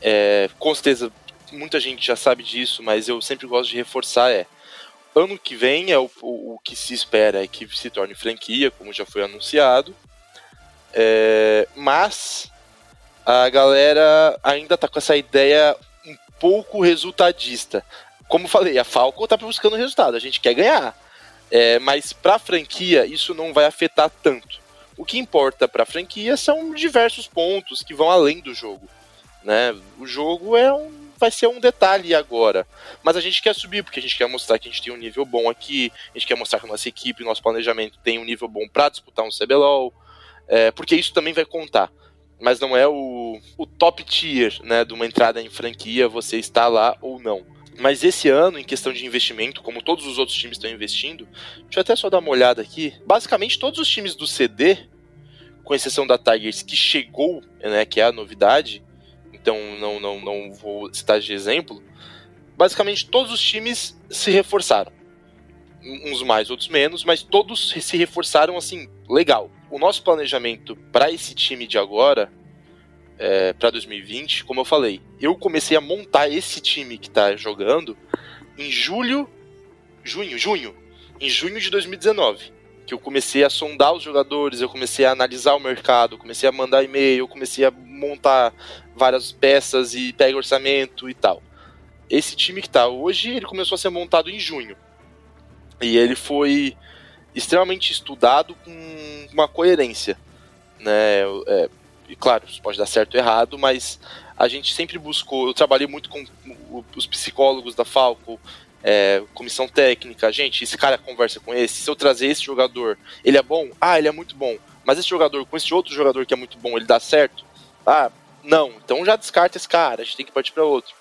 é, com certeza muita gente já sabe disso, mas eu sempre gosto de reforçar é ano que vem é o, o, o que se espera é que se torne franquia, como já foi anunciado. É, mas a galera ainda tá com essa ideia um pouco resultadista. Como falei, a Falco tá buscando resultado, a gente quer ganhar. É, mas para a franquia isso não vai afetar tanto. O que importa para a franquia são diversos pontos que vão além do jogo. Né? O jogo é um, vai ser um detalhe agora. Mas a gente quer subir, porque a gente quer mostrar que a gente tem um nível bom aqui, a gente quer mostrar que a nossa equipe, nosso planejamento tem um nível bom para disputar um CBLOL, é, porque isso também vai contar. Mas não é o, o top tier né, de uma entrada em franquia, você está lá ou não. Mas esse ano, em questão de investimento, como todos os outros times estão investindo, deixa eu até só dar uma olhada aqui. Basicamente, todos os times do CD, com exceção da Tigers, que chegou, né, que é a novidade, então não, não, não vou citar de exemplo, basicamente todos os times se reforçaram. Uns mais, outros menos, mas todos se reforçaram assim, legal. O nosso planejamento para esse time de agora é, para 2020, como eu falei, eu comecei a montar esse time que está jogando em julho, junho, junho, em junho de 2019, que eu comecei a sondar os jogadores, eu comecei a analisar o mercado, comecei a mandar e-mail, comecei a montar várias peças e pega orçamento e tal. Esse time que está hoje, ele começou a ser montado em junho. E ele foi extremamente estudado com uma coerência, né? É, e claro, isso pode dar certo ou errado, mas a gente sempre buscou. Eu trabalhei muito com os psicólogos da Falco, é, comissão técnica. Gente, esse cara conversa com esse. Se eu trazer esse jogador, ele é bom? Ah, ele é muito bom. Mas esse jogador com esse outro jogador que é muito bom, ele dá certo? Ah, não. Então já descarta esse cara, a gente tem que partir para outro.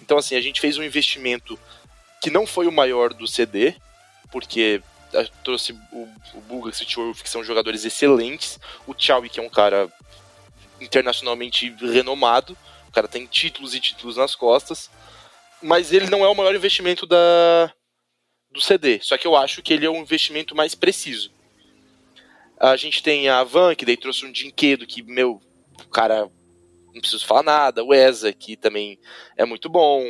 Então, assim, a gente fez um investimento que não foi o maior do CD, porque trouxe o, o Buga e o que são jogadores excelentes. O Chow, que é um cara internacionalmente renomado. O cara tem títulos e títulos nas costas. Mas ele não é o maior investimento da, do CD. Só que eu acho que ele é um investimento mais preciso. A gente tem a Van, que daí trouxe um Dinquedo, que, meu, o cara não preciso falar nada. O Eza, que também é muito bom.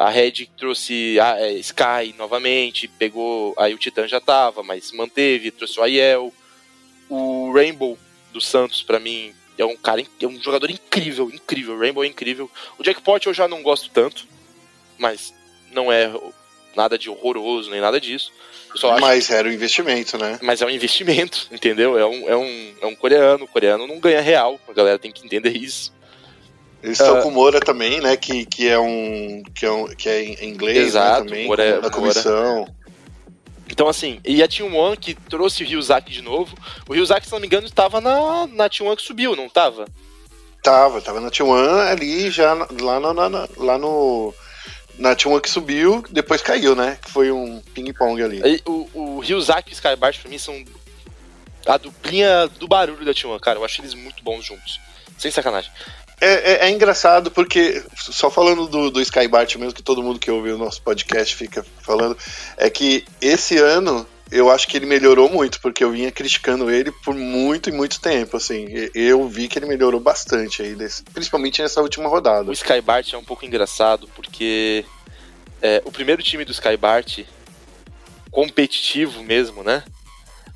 A Red trouxe a é, Sky novamente, pegou. Aí o Titã já tava, mas manteve, trouxe o Aiel. O Rainbow do Santos, para mim, é um cara, é um jogador incrível, incrível. Rainbow é incrível. O Jackpot eu já não gosto tanto, mas não é nada de horroroso nem nada disso. mas era um investimento, né? Mas é um investimento, entendeu? É um, é um, é um coreano. O coreano não ganha real. A galera tem que entender isso. Eles estão uh, com o Moura também, né? Que, que, é um, que, é um, que é em inglês né, exato, né, também, Moura, é na comissão. Moura. Então, assim, e a Team One que trouxe o Ryuzaki de novo. O Ryuzaki, se não me engano, estava na, na Team One que subiu, não estava? Tava, tava na Team One ali, já lá no, na, lá no. Na Team One que subiu, depois caiu, né? Que foi um ping-pong ali. E, o, o Ryuzaki e o Skybart, pra mim, são a duplinha do barulho da Team One, cara. Eu acho eles muito bons juntos. Sem sacanagem. É, é, é, engraçado porque, só falando do, do Skybart mesmo, que todo mundo que ouve o nosso podcast fica falando, é que esse ano eu acho que ele melhorou muito, porque eu vinha criticando ele por muito e muito tempo, assim. Eu vi que ele melhorou bastante aí, principalmente nessa última rodada. O Skybart é um pouco engraçado, porque é, o primeiro time do Skybart, competitivo mesmo, né?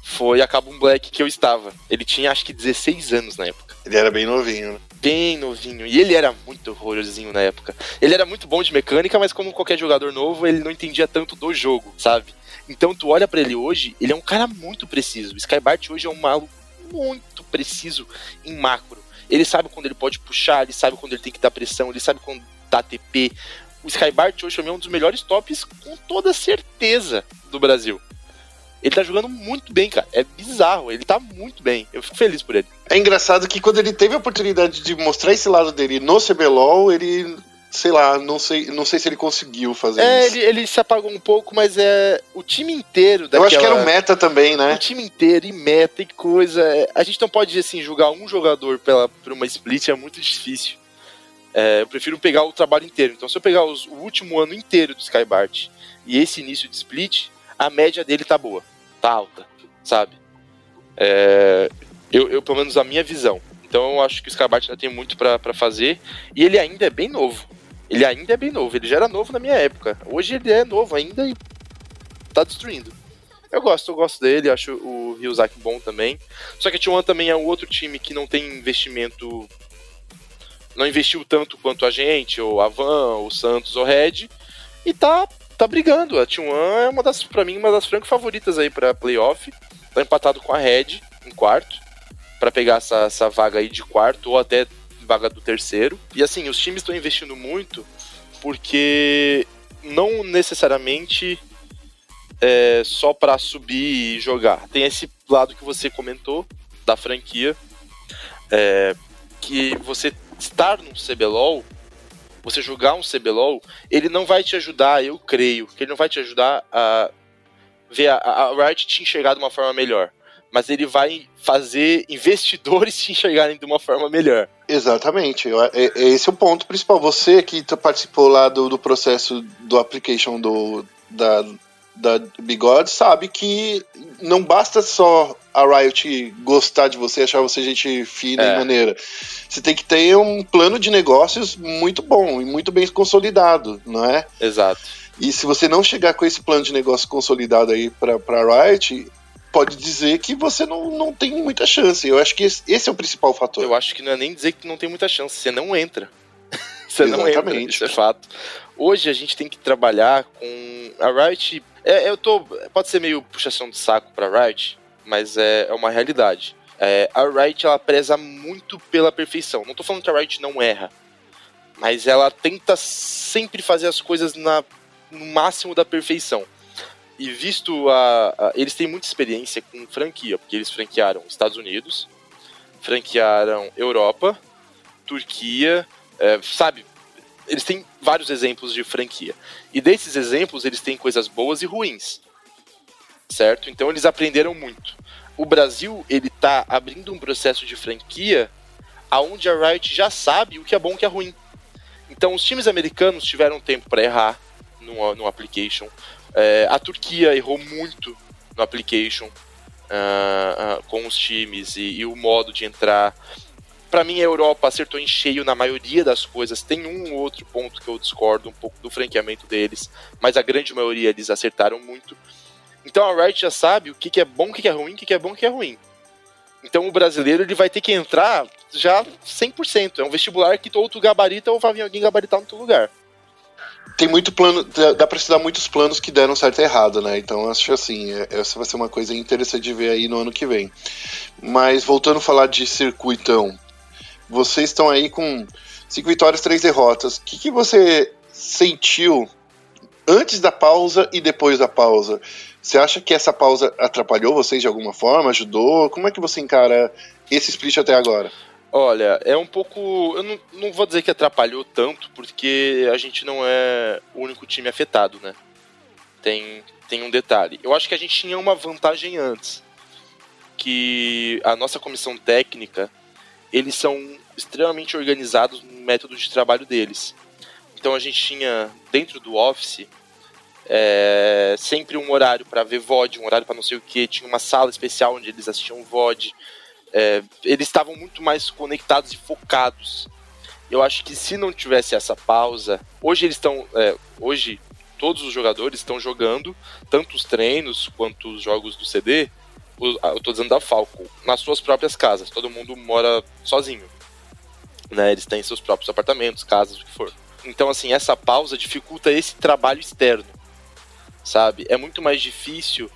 Foi a Cabum Black que eu estava. Ele tinha acho que 16 anos na época. Ele era bem novinho, né? Bem novinho. E ele era muito horrorosinho na época. Ele era muito bom de mecânica, mas como qualquer jogador novo, ele não entendia tanto do jogo, sabe? Então tu olha para ele hoje, ele é um cara muito preciso. O Skybart hoje é um maluco muito preciso em macro. Ele sabe quando ele pode puxar, ele sabe quando ele tem que dar pressão, ele sabe quando dá TP. O Skybart hoje é um dos melhores tops com toda certeza do Brasil. Ele tá jogando muito bem, cara. É bizarro. Ele tá muito bem. Eu fico feliz por ele. É engraçado que quando ele teve a oportunidade de mostrar esse lado dele no CBLOL, ele sei lá, não sei, não sei se ele conseguiu fazer é, isso. Ele, ele se apagou um pouco, mas é o time inteiro daquela... Eu acho que era o meta também, né? O time inteiro e meta e coisa. É, a gente não pode, assim, julgar um jogador pela, por uma split, é muito difícil. É, eu prefiro pegar o trabalho inteiro. Então, se eu pegar os, o último ano inteiro do Skybart e esse início de split, a média dele tá boa tá alta, sabe? É, eu, eu, pelo menos a minha visão. Então eu acho que o Skybart ainda tem muito para fazer. E ele ainda é bem novo. Ele ainda é bem novo. Ele já era novo na minha época. Hoje ele é novo ainda e tá destruindo. Eu gosto, eu gosto dele, acho o Ryuzaki bom também. Só que a T1 também é um outro time que não tem investimento. Não investiu tanto quanto a gente, ou a Van, o Santos, ou Red. E tá tá brigando. A T1 é uma das, pra mim, uma das franco favoritas aí pra playoff. Tá empatado com a Red em quarto. para pegar essa, essa vaga aí de quarto ou até vaga do terceiro. E assim, os times estão investindo muito porque não necessariamente é só para subir e jogar. Tem esse lado que você comentou da franquia, é, que você estar num CBLOL, você jogar um CBLOL, ele não vai te ajudar, eu creio, que ele não vai te ajudar a ver a, a Riot te enxergar de uma forma melhor. Mas ele vai fazer investidores te enxergarem de uma forma melhor. Exatamente. É, é, esse é o ponto principal. Você que participou lá do, do processo do application do, da, da Bigode sabe que não basta só a Riot gostar de você, achar você gente fina é. e maneira. Você tem que ter um plano de negócios muito bom e muito bem consolidado, não é? Exato. E se você não chegar com esse plano de negócio consolidado aí para a Riot, pode dizer que você não, não tem muita chance. Eu acho que esse, esse é o principal fator. Eu acho que não é nem dizer que não tem muita chance, você não entra. você Exatamente. não entra, isso é fato. Hoje a gente tem que trabalhar com a Riot. É, eu tô. Pode ser meio puxação de saco pra Riot, mas é, é uma realidade. É, a Riot ela preza muito pela perfeição. Não tô falando que a Riot não erra, mas ela tenta sempre fazer as coisas na, no máximo da perfeição. E visto a, a, Eles têm muita experiência com franquia, porque eles franquearam Estados Unidos, franquearam Europa, Turquia, é, sabe? Eles têm vários exemplos de franquia. E desses exemplos, eles têm coisas boas e ruins. Certo? Então eles aprenderam muito. O Brasil, ele tá abrindo um processo de franquia aonde a Riot já sabe o que é bom e o que é ruim. Então os times americanos tiveram tempo para errar no, no application. É, a Turquia errou muito no application uh, uh, com os times e, e, o modo de entrar. Para mim, a Europa acertou em cheio na maioria das coisas. Tem um ou outro ponto que eu discordo um pouco do franqueamento deles, mas a grande maioria eles acertaram muito. Então a Riot já sabe o que, que é bom, o que, que é ruim, o que, que é bom, o que é ruim. Então o brasileiro ele vai ter que entrar já 100%. É um vestibular que ou tu gabarita ou vai vir alguém gabaritar no teu lugar tem muito plano, dá pra estudar muitos planos que deram certo e errado, né? Então acho assim, é, essa vai ser uma coisa interessante de ver aí no ano que vem. Mas voltando a falar de circuitão, vocês estão aí com cinco vitórias, três derrotas. O que, que você sentiu antes da pausa e depois da pausa? Você acha que essa pausa atrapalhou vocês de alguma forma? Ajudou? Como é que você encara esse split até agora? Olha, é um pouco. Eu não, não vou dizer que atrapalhou tanto, porque a gente não é o único time afetado, né? Tem, tem um detalhe. Eu acho que a gente tinha uma vantagem antes. Que a nossa comissão técnica, eles são extremamente organizados no método de trabalho deles. Então a gente tinha, dentro do Office, é, sempre um horário para ver VOD, um horário para não sei o que, tinha uma sala especial onde eles assistiam VOD é, eles estavam muito mais conectados e focados. Eu acho que se não tivesse essa pausa, hoje eles estão, é, hoje todos os jogadores estão jogando, tanto os treinos quanto os jogos do CD, eu tô dizendo da Falco, nas suas próprias casas. Todo mundo mora sozinho. Né? Eles têm seus próprios apartamentos, casas, o que for. Então, assim, essa pausa dificulta esse trabalho externo, sabe? É muito mais difícil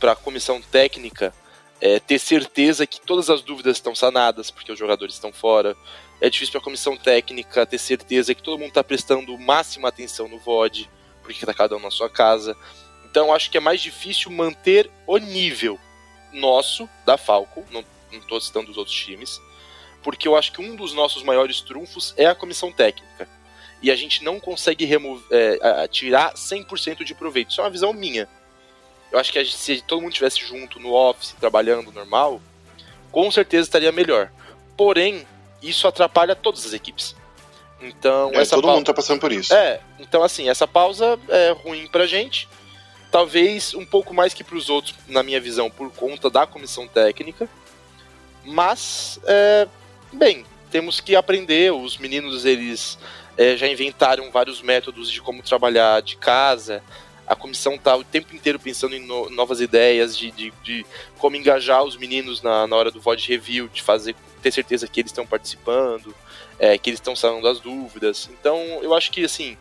para a comissão técnica é, ter certeza que todas as dúvidas estão sanadas, porque os jogadores estão fora. É difícil para a comissão técnica ter certeza que todo mundo está prestando máxima atenção no VOD, porque está cada um na sua casa. Então acho que é mais difícil manter o nível nosso, da Falco, não estou citando os outros times, porque eu acho que um dos nossos maiores trunfos é a comissão técnica. E a gente não consegue remover, é, tirar 100% de proveito. Isso é uma visão minha eu acho que gente, se todo mundo estivesse junto no office, trabalhando normal, com certeza estaria melhor. Porém, isso atrapalha todas as equipes. Então, é, todo mundo tá passando por isso. É, então assim, essa pausa é ruim pra gente. Talvez um pouco mais que pros outros, na minha visão, por conta da comissão técnica. Mas, é, bem, temos que aprender. Os meninos, eles é, já inventaram vários métodos de como trabalhar de casa a comissão tá o tempo inteiro pensando em no, novas ideias de, de, de, como engajar os meninos na, na hora do VOD review, de fazer ter certeza que eles estão participando, é, que eles estão saindo das dúvidas. Então, eu acho que assim,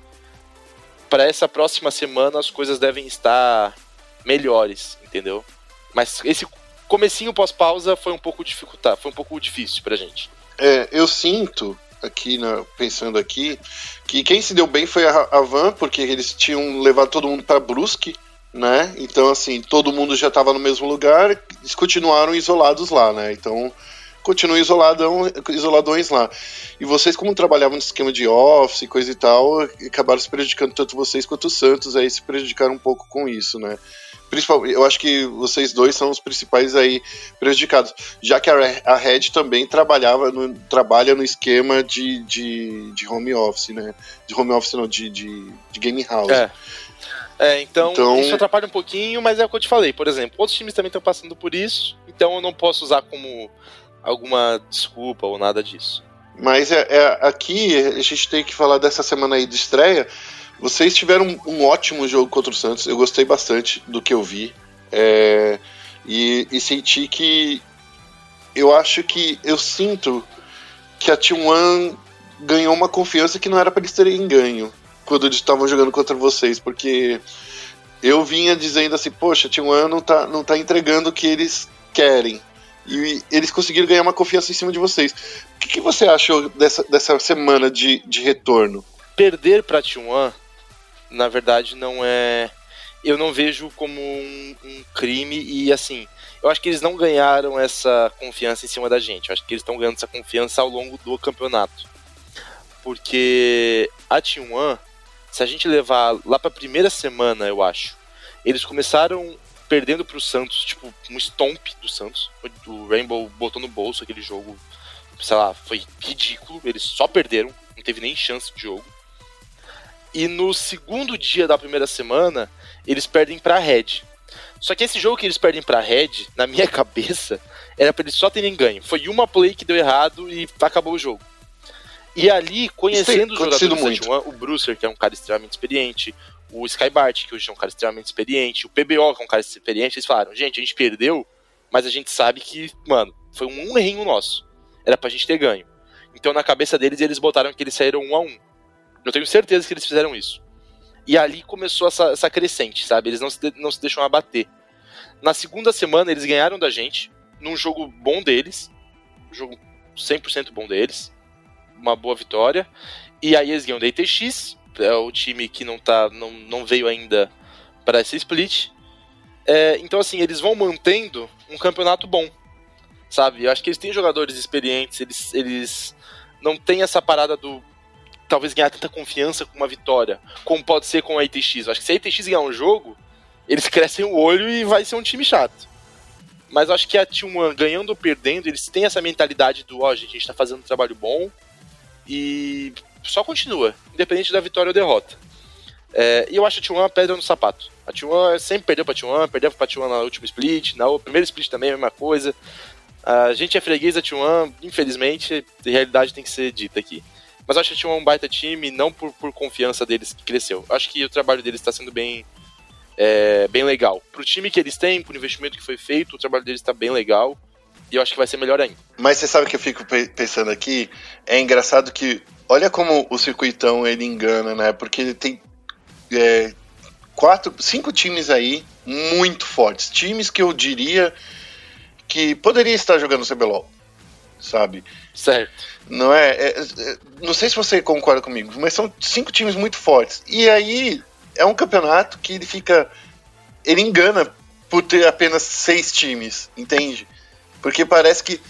para essa próxima semana as coisas devem estar melhores, entendeu? Mas esse comecinho pós-pausa foi um pouco dificultar, foi um pouco difícil pra gente. É, eu sinto aqui, na, pensando aqui, que quem se deu bem foi a, a Van, porque eles tinham levado todo mundo para Brusque, né? Então, assim, todo mundo já estava no mesmo lugar, eles continuaram isolados lá, né? Então, continuam isoladões lá. E vocês, como trabalhavam no esquema de office e coisa e tal, acabaram se prejudicando tanto vocês quanto o Santos, aí se prejudicaram um pouco com isso, né? Principalmente, eu acho que vocês dois são os principais aí prejudicados, já que a, Red também trabalhava no, trabalha no esquema de, de, de home office, né? De home office não, de, de, de game house. É. É, então, então, isso atrapalha um pouquinho, mas é o que eu te falei. Por exemplo, outros times também estão passando por isso, então eu não posso usar como alguma desculpa ou nada disso. Mas é, é, aqui a gente tem que falar dessa semana aí de estreia. Vocês tiveram um, ótimo jogo contra o Santos. Eu gostei bastante do que eu vi. É, e, e, senti que. Eu acho que. Eu sinto que a T1 ganhou uma confiança que não era para eles terem ganho quando eles estavam jogando contra vocês, porque eu vinha dizendo assim: Poxa, a T1 não tá, não tá entregando o que eles querem. E eles conseguiram ganhar uma confiança em cima de vocês. O que, que você achou dessa, dessa semana de, de retorno? Perder para T1 na verdade, não é. Eu não vejo como um, um, crime e assim. Eu acho que eles não ganharam essa confiança em cima da gente. Eu acho que eles estão ganhando essa confiança ao longo do campeonato. Porque a T1, se a gente levar lá para a primeira semana, eu acho, eles começaram perdendo para o Santos, tipo, um stomp do Santos. O Rainbow botou no bolso aquele jogo, sei lá, foi ridículo. Eles só perderam, não teve nem chance de jogo. E no segundo dia da primeira semana, eles perdem pra Red. Só que esse jogo que eles perdem pra Red, na minha cabeça, era pra eles só terem ganho. Foi uma play que deu errado e acabou o jogo. E ali, conhecendo os jogadores da T1, o Brucer, que é um cara extremamente experiente, o Skybart, que hoje é um cara extremamente experiente, o PBO, que é um cara experiente, eles falaram, gente, a gente perdeu, mas a gente sabe que, mano, foi um errinho nosso. Era pra gente ter ganho. Então, na cabeça deles, eles botaram que eles saíram um a um. Eu tenho certeza que eles fizeram isso. E ali começou essa, essa crescente, sabe? Eles não se, não se deixam abater. Na segunda semana, eles ganharam da gente, num jogo bom deles, um jogo 100% bom deles, uma boa vitória. E aí eles ganham da ITX, é o time que não, tá, não, não veio ainda para esse split. É, então, assim, eles vão mantendo um campeonato bom, sabe? Eu acho que eles têm jogadores experientes, eles, eles não têm essa parada do talvez ganhar tanta confiança com uma vitória, como pode ser com a ITX. Eu acho que se a ITX ganhar um jogo, eles crescem o olho e vai ser um time chato. Mas acho que a T1 ganhando ou perdendo, eles têm essa mentalidade do, ó, oh, gente, a gente tá fazendo um trabalho bom e só continua, independente da vitória ou derrota. É, e eu acho a T1 uma pedra no sapato. A T1 sempre perdeu pra T1, perdeu pra T1 na última split, na primeira split também a mesma coisa. A gente é freguês da T1, infelizmente, a realidade tem que ser dita aqui. Mas acho que tinha um baita time, não por, por confiança deles que cresceu. Acho que o trabalho deles está sendo bem, é, bem legal. Pro time que eles têm, pro investimento que foi feito, o trabalho deles está bem legal. E eu acho que vai ser melhor ainda. Mas você sabe que eu fico pensando aqui? É engraçado que. Olha como o circuitão ele engana, né? Porque ele tem é, quatro, cinco times aí muito fortes. Times que eu diria que poderia estar jogando CBLOL, sabe? Certo. Não é, é, é, Não sei se você concorda comigo, mas são cinco times muito fortes. E aí é um campeonato que ele fica. Ele engana por ter apenas seis times, entende? Porque parece que.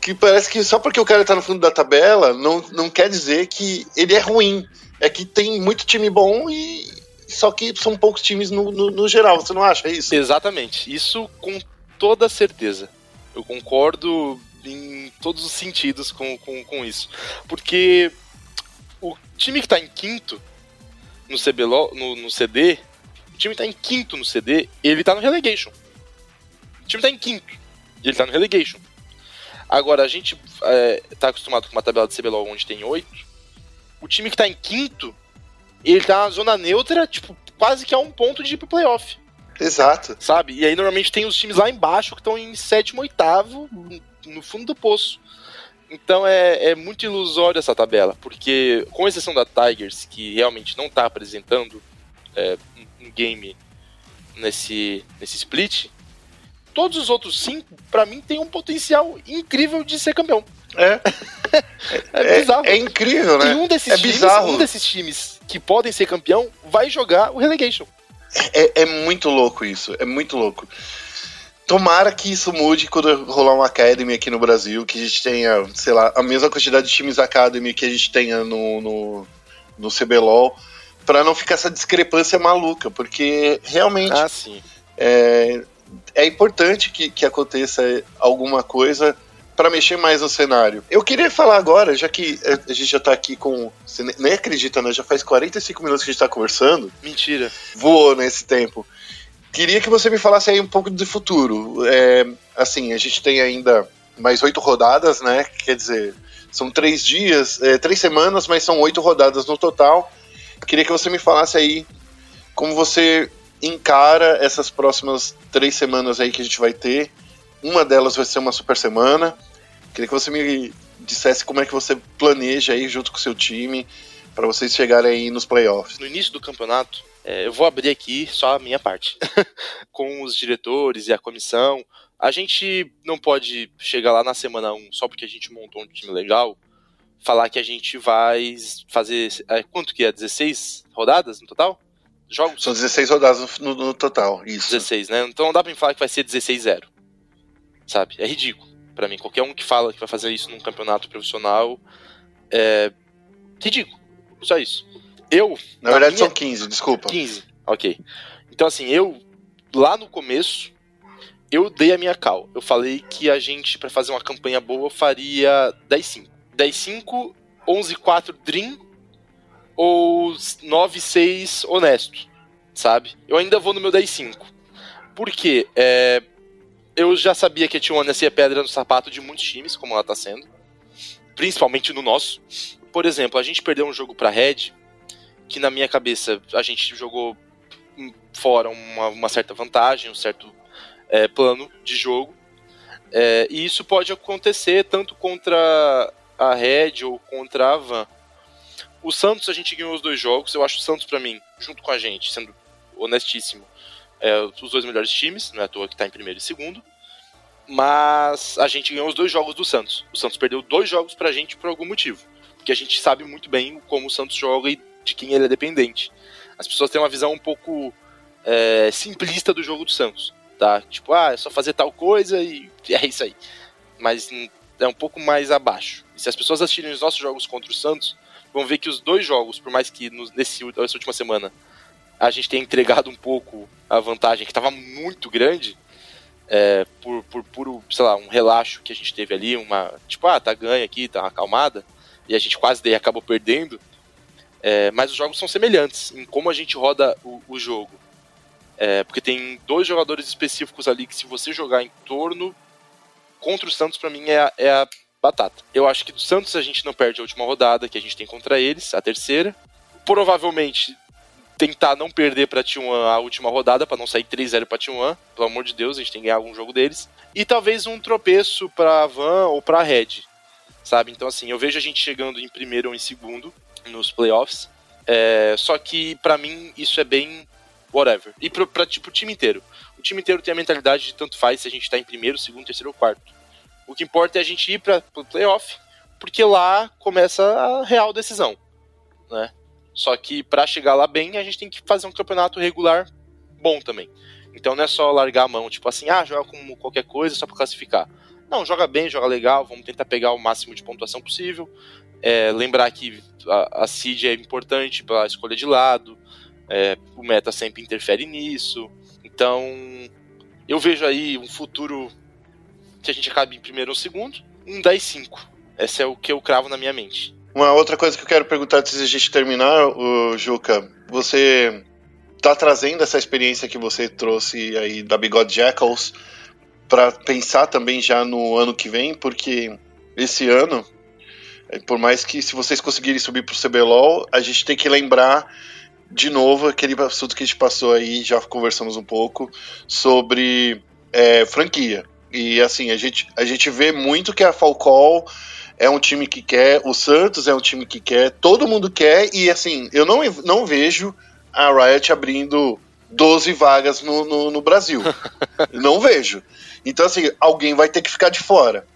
Que parece que só porque o cara tá no fundo da tabela não, não quer dizer que ele é ruim. É que tem muito time bom e. Só que são poucos times no, no, no geral, você não acha isso? Exatamente. Isso com toda certeza. Eu concordo em todos os sentidos com, com, com isso. Porque o time que está em quinto no, CBLO, no, no CD, o time que tá em quinto no CD, ele tá no relegation. O time tá em quinto e ele tá no relegation. Agora, a gente é, tá acostumado com uma tabela de CBLOL onde tem oito. O time que tá em quinto, ele tá na zona neutra, tipo, quase que a um ponto de ir pro playoff. Exato. Sabe? E aí normalmente tem os times lá embaixo que estão em sétimo, oitavo, no fundo do poço. Então é, é muito ilusório essa tabela, porque com exceção da Tigers, que realmente não está apresentando é, um game nesse, nesse split, todos os outros cinco, para mim, tem um potencial incrível de ser campeão. É. É, bizarro. É, incrível, né? E um desses, é times, bizarro. um desses times que podem ser campeão vai jogar o relegation. É, é muito louco isso, é muito louco. Tomara que isso mude quando rolar uma Academy aqui no Brasil, que a gente tenha, sei lá, a mesma quantidade de times Academy que a gente tenha no, no, no CBLOL, pra não ficar essa discrepância maluca, porque realmente Ah, é, é importante que, que aconteça alguma coisa para mexer mais no cenário. Eu queria falar agora, já que a gente já tá aqui com. Você ne- nem acredita, né? Já faz 45 minutos que a gente tá conversando Mentira. voou nesse tempo. Queria que você me falasse aí um pouco do futuro. É, assim, a gente tem ainda mais oito rodadas, né? Quer dizer, são três dias, é, três semanas, mas são oito rodadas no total. Queria que você me falasse aí como você encara essas próximas três semanas aí que a gente vai ter. Uma delas vai ser uma super semana. Queria que você me dissesse como é que você planeja aí junto com o seu time para vocês chegarem aí nos playoffs. No início do campeonato, é, eu vou abrir aqui só a minha parte. Com os diretores e a comissão. A gente não pode chegar lá na semana 1 só porque a gente montou um time legal. Falar que a gente vai fazer. é, quanto que é? 16 rodadas no total? Jogos? São 16 rodadas no, no total, isso. 16, né? Então não dá pra me falar que vai ser 16-0. Sabe? É ridículo. Pra mim, qualquer um que fala que vai fazer isso num campeonato profissional é ridículo. Só isso. Eu. Na verdade minha- são 15, desculpa. 15. Ok. Então, assim, eu, lá no começo, eu dei a minha cal. Eu falei que a gente, pra fazer uma campanha boa, faria 10-5. 10-5, 11-4 Dream ou 9-6 honesto, sabe? Eu ainda vou no meu 10-5. Por quê? É, eu já sabia que a T1 ia ser pedra no sapato de muitos times, como ela tá sendo. Principalmente no nosso. Por exemplo, a gente perdeu um jogo pra Red, que na minha cabeça a gente jogou fora uma, uma certa vantagem, um certo é, plano de jogo. É, e isso pode acontecer tanto contra a Red ou contra a Van. O Santos a gente ganhou os dois jogos. Eu acho o Santos pra mim, junto com a gente, sendo honestíssimo, é, os dois melhores times, não é à toa que tá em primeiro e segundo. Mas a gente ganhou os dois jogos do Santos. O Santos perdeu dois jogos pra gente por algum motivo. Porque a gente sabe muito bem como o Santos joga e de quem ele é dependente. As pessoas têm uma visão um pouco é, simplista do jogo do Santos. Tá? Tipo, ah, é só fazer tal coisa e é isso aí. Mas é um pouco mais abaixo. E se as pessoas assistirem os nossos jogos contra o Santos, vão ver que os dois jogos, por mais que nos, nesse, nessa última semana a gente tenha entregado um pouco a vantagem, que estava muito grande, é, por, por puro, sei lá, um relaxo que a gente teve ali, uma. Tipo, ah, tá ganha aqui, tá acalmada, e a gente quase daí acabou perdendo. É, mas os jogos são semelhantes em como a gente roda o, o jogo. É, porque tem dois jogadores específicos ali que, se você jogar em torno contra o Santos, pra mim é a, é a batata. Eu acho que do Santos a gente não perde a última rodada que a gente tem contra eles, a terceira. Provavelmente tentar não perder pra T1 a última rodada, pra não sair 3-0 pra T1, pelo amor de Deus, a gente tem que ganhar algum jogo deles. E talvez um tropeço pra Van ou pra Red, sabe? Então, assim, eu vejo a gente chegando em primeiro ou em segundo nos playoffs. É, só que pra mim isso é bem whatever. E pra, pra tipo, o time inteiro. O time inteiro tem a mentalidade de tanto faz se a gente tá em primeiro, segundo, terceiro ou quarto. O que importa é a gente ir para o playoff, porque lá começa a real decisão, né? Só que para chegar lá bem, a gente tem que fazer um campeonato regular bom também. Então não é só largar a mão, tipo assim, ah, joga como qualquer coisa só para classificar. Não, joga bem, joga legal, vamos tentar pegar o máximo de pontuação possível. É, lembrar que a, a seed é importante pela escolha de lado, é, o meta sempre interfere nisso. Então, eu vejo aí um futuro que a gente acabe em primeiro ou segundo, um 10-5. Esse é o que eu cravo na minha mente. Uma outra coisa que eu quero perguntar antes de a gente terminar, o Juca, você tá trazendo essa experiência que você trouxe aí da Bigode Jackals para pensar também já no ano que vem, porque esse ano, por mais que se vocês conseguirem subir pro CBLOL, a gente tem que lembrar de novo aquele assunto que a gente passou aí, já conversamos um pouco, sobre é, franquia. E assim, a gente, a gente vê muito que a Falcol é um time que quer, o Santos é um time que quer, todo mundo quer, e assim, eu não, não vejo a Riot abrindo 12 vagas no, no, no Brasil. não vejo. Então, assim, alguém vai ter que ficar de fora.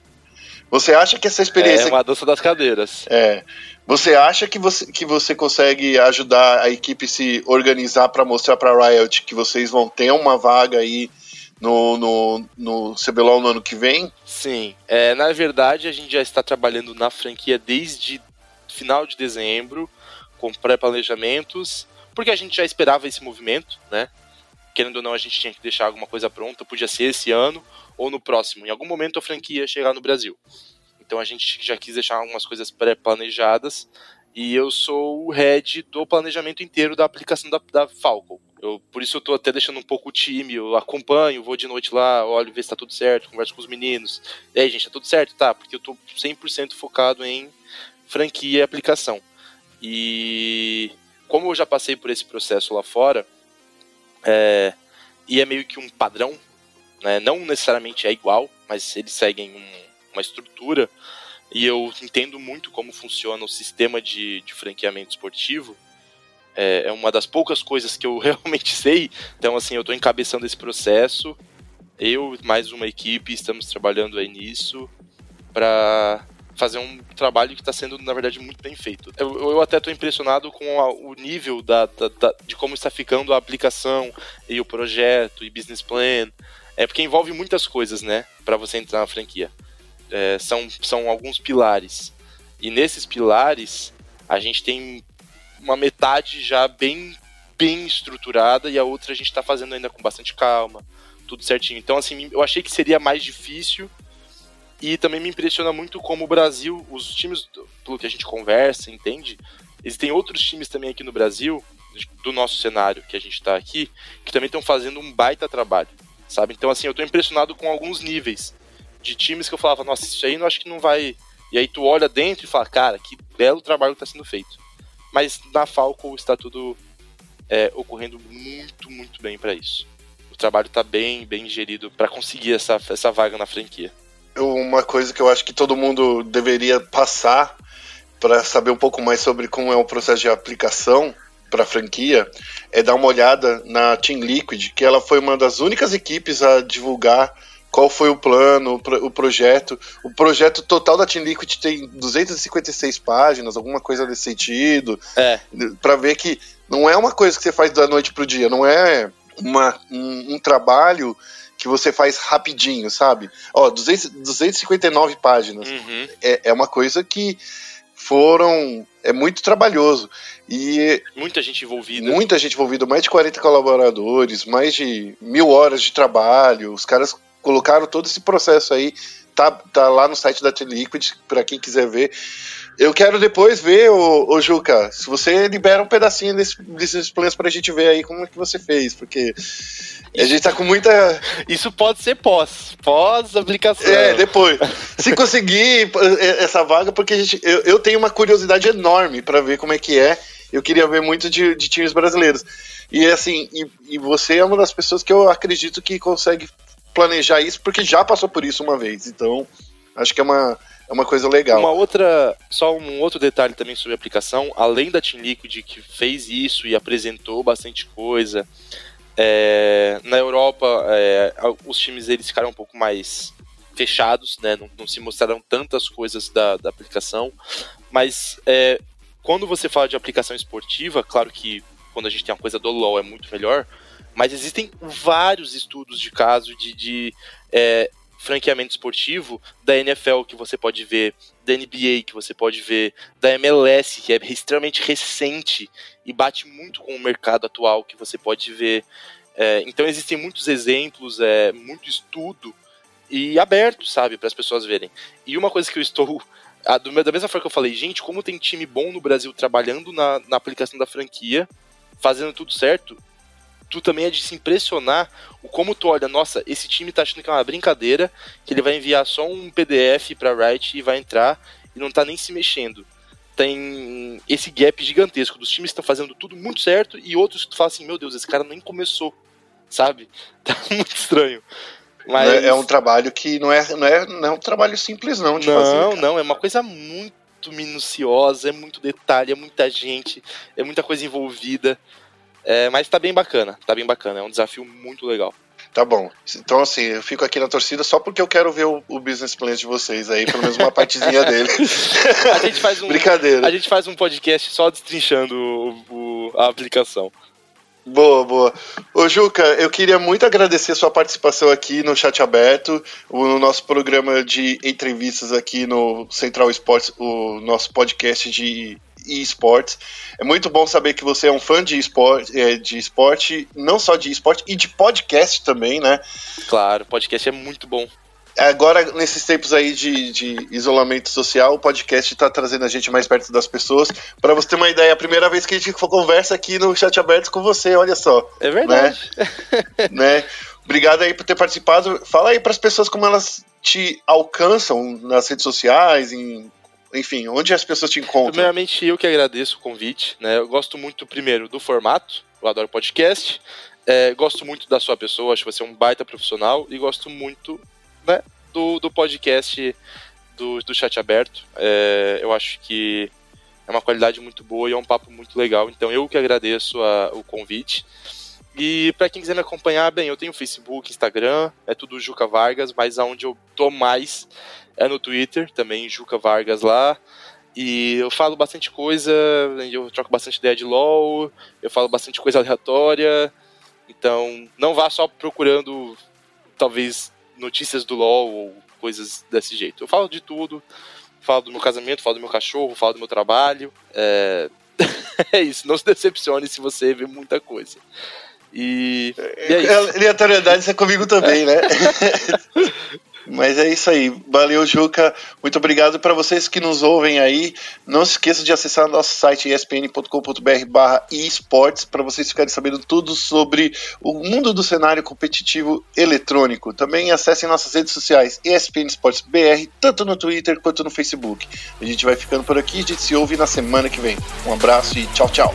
Você acha que essa experiência. É uma dança das cadeiras. É. Você acha que você, que você consegue ajudar a equipe se organizar para mostrar para Riot que vocês vão ter uma vaga aí no, no, no CBLOL no ano que vem? Sim. É, na verdade, a gente já está trabalhando na franquia desde final de dezembro, com pré-planejamentos, porque a gente já esperava esse movimento, né? Querendo ou não, a gente tinha que deixar alguma coisa pronta, podia ser esse ano ou no próximo. Em algum momento a franquia ia chegar no Brasil. Então a gente já quis deixar algumas coisas pré-planejadas e eu sou o head do planejamento inteiro da aplicação da, da Falcon. Eu, por isso eu tô até deixando um pouco o time, eu acompanho, vou de noite lá, olho, ver se tá tudo certo, converso com os meninos. E aí, gente, tá tudo certo? Tá, porque eu tô 100% focado em franquia e aplicação. E como eu já passei por esse processo lá fora, é, e é meio que um padrão, né, não necessariamente é igual, mas eles seguem um, uma estrutura, e eu entendo muito como funciona o sistema de, de franqueamento esportivo, é, é, uma das poucas coisas que eu realmente sei. Então, assim, eu estou encabeçando esse processo. Eu mais uma equipe estamos trabalhando aí nisso para fazer um trabalho que está sendo, na verdade, muito bem feito. Eu, eu até estou impressionado com a, o nível da, da, da, de como está ficando a aplicação e o projeto e business plan. É porque envolve muitas coisas, né, para você entrar na franquia. É, são, são alguns pilares. E nesses pilares, a gente tem uma metade já bem, bem estruturada e a outra a gente está fazendo ainda com bastante calma, tudo certinho. Então, assim, eu achei que seria mais difícil e também me impressiona muito como o Brasil, os times, pelo que a gente conversa, entende? Existem outros times também aqui no Brasil, do nosso cenário que a gente está aqui, que também estão fazendo um baita trabalho, sabe? Então, assim, eu estou impressionado com alguns níveis de times que eu falava, nossa, isso aí eu acho que não vai. E aí tu olha dentro e fala, cara, que belo trabalho que está sendo feito. Mas na Falco está tudo é, ocorrendo muito, muito bem para isso. O trabalho está bem, bem gerido para conseguir essa, essa vaga na franquia. Uma coisa que eu acho que todo mundo deveria passar para saber um pouco mais sobre como é o processo de aplicação para a franquia é dar uma olhada na Team Liquid, que ela foi uma das únicas equipes a divulgar qual foi o plano, o projeto. O projeto total da Team Liquid tem 256 páginas, alguma coisa desse sentido. É. Para ver que não é uma coisa que você faz da noite pro dia, não é uma, um, um trabalho que você faz rapidinho, sabe? Ó, 200, 259 páginas. Uhum. É, é uma coisa que foram. É muito trabalhoso. E. Muita gente envolvida. Muita gente envolvida, mais de 40 colaboradores, mais de mil horas de trabalho. Os caras colocaram todo esse processo aí, tá, tá lá no site da T-Liquid, para quem quiser ver. Eu quero depois ver, ô, ô Juca, se você libera um pedacinho desse, desses planos pra gente ver aí como é que você fez, porque a gente tá com muita. Isso pode ser pós, pós-aplicação. É, depois. se conseguir é, essa vaga, porque a gente, eu, eu tenho uma curiosidade enorme para ver como é que é. Eu queria ver muito de, de times brasileiros. E assim, e, e você é uma das pessoas que eu acredito que consegue planejar isso porque já passou por isso uma vez. Então, acho que é uma, é uma coisa legal. Uma outra, só um outro detalhe também sobre a aplicação, além da Team Liquid que fez isso e apresentou bastante coisa, é, na Europa é, os times eles ficaram um pouco mais fechados, né? Não, não se mostraram tantas coisas da, da aplicação, mas é, quando você fala de aplicação esportiva, claro que quando a gente tem uma coisa do LoL é muito melhor, mas existem vários estudos de caso de, de é, franqueamento esportivo da NFL que você pode ver, da NBA que você pode ver, da MLS que é extremamente recente e bate muito com o mercado atual que você pode ver. É, então existem muitos exemplos, é, muito estudo e aberto, sabe, para as pessoas verem. E uma coisa que eu estou a, da mesma forma que eu falei, gente, como tem time bom no Brasil trabalhando na, na aplicação da franquia, fazendo tudo certo, tu também é de se impressionar o como tu olha, nossa, esse time tá achando que é uma brincadeira, que ele vai enviar só um PDF pra Wright e vai entrar e não tá nem se mexendo. Tem esse gap gigantesco dos times que estão fazendo tudo muito certo e outros que tu fala assim, meu Deus, esse cara nem começou, sabe? Tá muito estranho. Mas... É, é um trabalho que não é, não é, não é um trabalho simples não de não, fazer. Não, não, é uma coisa muito minuciosa, é muito detalhe, é muita gente, é muita coisa envolvida. É, mas tá bem bacana, tá bem bacana, é um desafio muito legal. Tá bom. Então, assim, eu fico aqui na torcida só porque eu quero ver o, o business plan de vocês aí, pelo menos uma partezinha dele. A gente faz um, Brincadeira. A gente faz um podcast só destrinchando o, o, a aplicação. Boa, boa. Ô Juca, eu queria muito agradecer a sua participação aqui no Chat Aberto, no nosso programa de entrevistas aqui no Central Esportes, o nosso podcast de esportes. É muito bom saber que você é um fã de esporte, é, de esporte, não só de esporte, e de podcast também, né? Claro, podcast é muito bom. Agora, nesses tempos aí de, de isolamento social, o podcast está trazendo a gente mais perto das pessoas. Para você ter uma ideia, é a primeira vez que a gente conversa aqui no chat aberto com você, olha só. É verdade. Né? né? Obrigado aí por ter participado. Fala aí para as pessoas como elas te alcançam nas redes sociais, em, enfim, onde as pessoas te encontram. Primeiramente, eu que agradeço o convite. Né? Eu gosto muito, primeiro, do formato. Eu adoro podcast. É, gosto muito da sua pessoa, acho que você é um baita profissional. E gosto muito né, do, do podcast do, do chat aberto. É, eu acho que é uma qualidade muito boa e é um papo muito legal. Então eu que agradeço a, o convite. E para quem quiser me acompanhar, bem, eu tenho Facebook, Instagram, é tudo Juca Vargas, mas aonde eu tô mais é no Twitter, também Juca Vargas lá. E eu falo bastante coisa, eu troco bastante ideia de LOL, eu falo bastante coisa aleatória. Então, não vá só procurando, talvez, notícias do LoL ou coisas desse jeito. Eu falo de tudo, falo do meu casamento, falo do meu cachorro, falo do meu trabalho. É, é isso, não se decepcione se você vê muita coisa. E, e é isso. Aleatoriedade é comigo também, né? Mas é isso aí. Valeu, Juca. Muito obrigado para vocês que nos ouvem aí. Não se esqueça de acessar nosso site espn.com.br barra esportes para vocês ficarem sabendo tudo sobre o mundo do cenário competitivo eletrônico. Também acessem nossas redes sociais ESPN Esportes BR, tanto no Twitter quanto no Facebook. A gente vai ficando por aqui, a gente se ouve na semana que vem. Um abraço e tchau, tchau.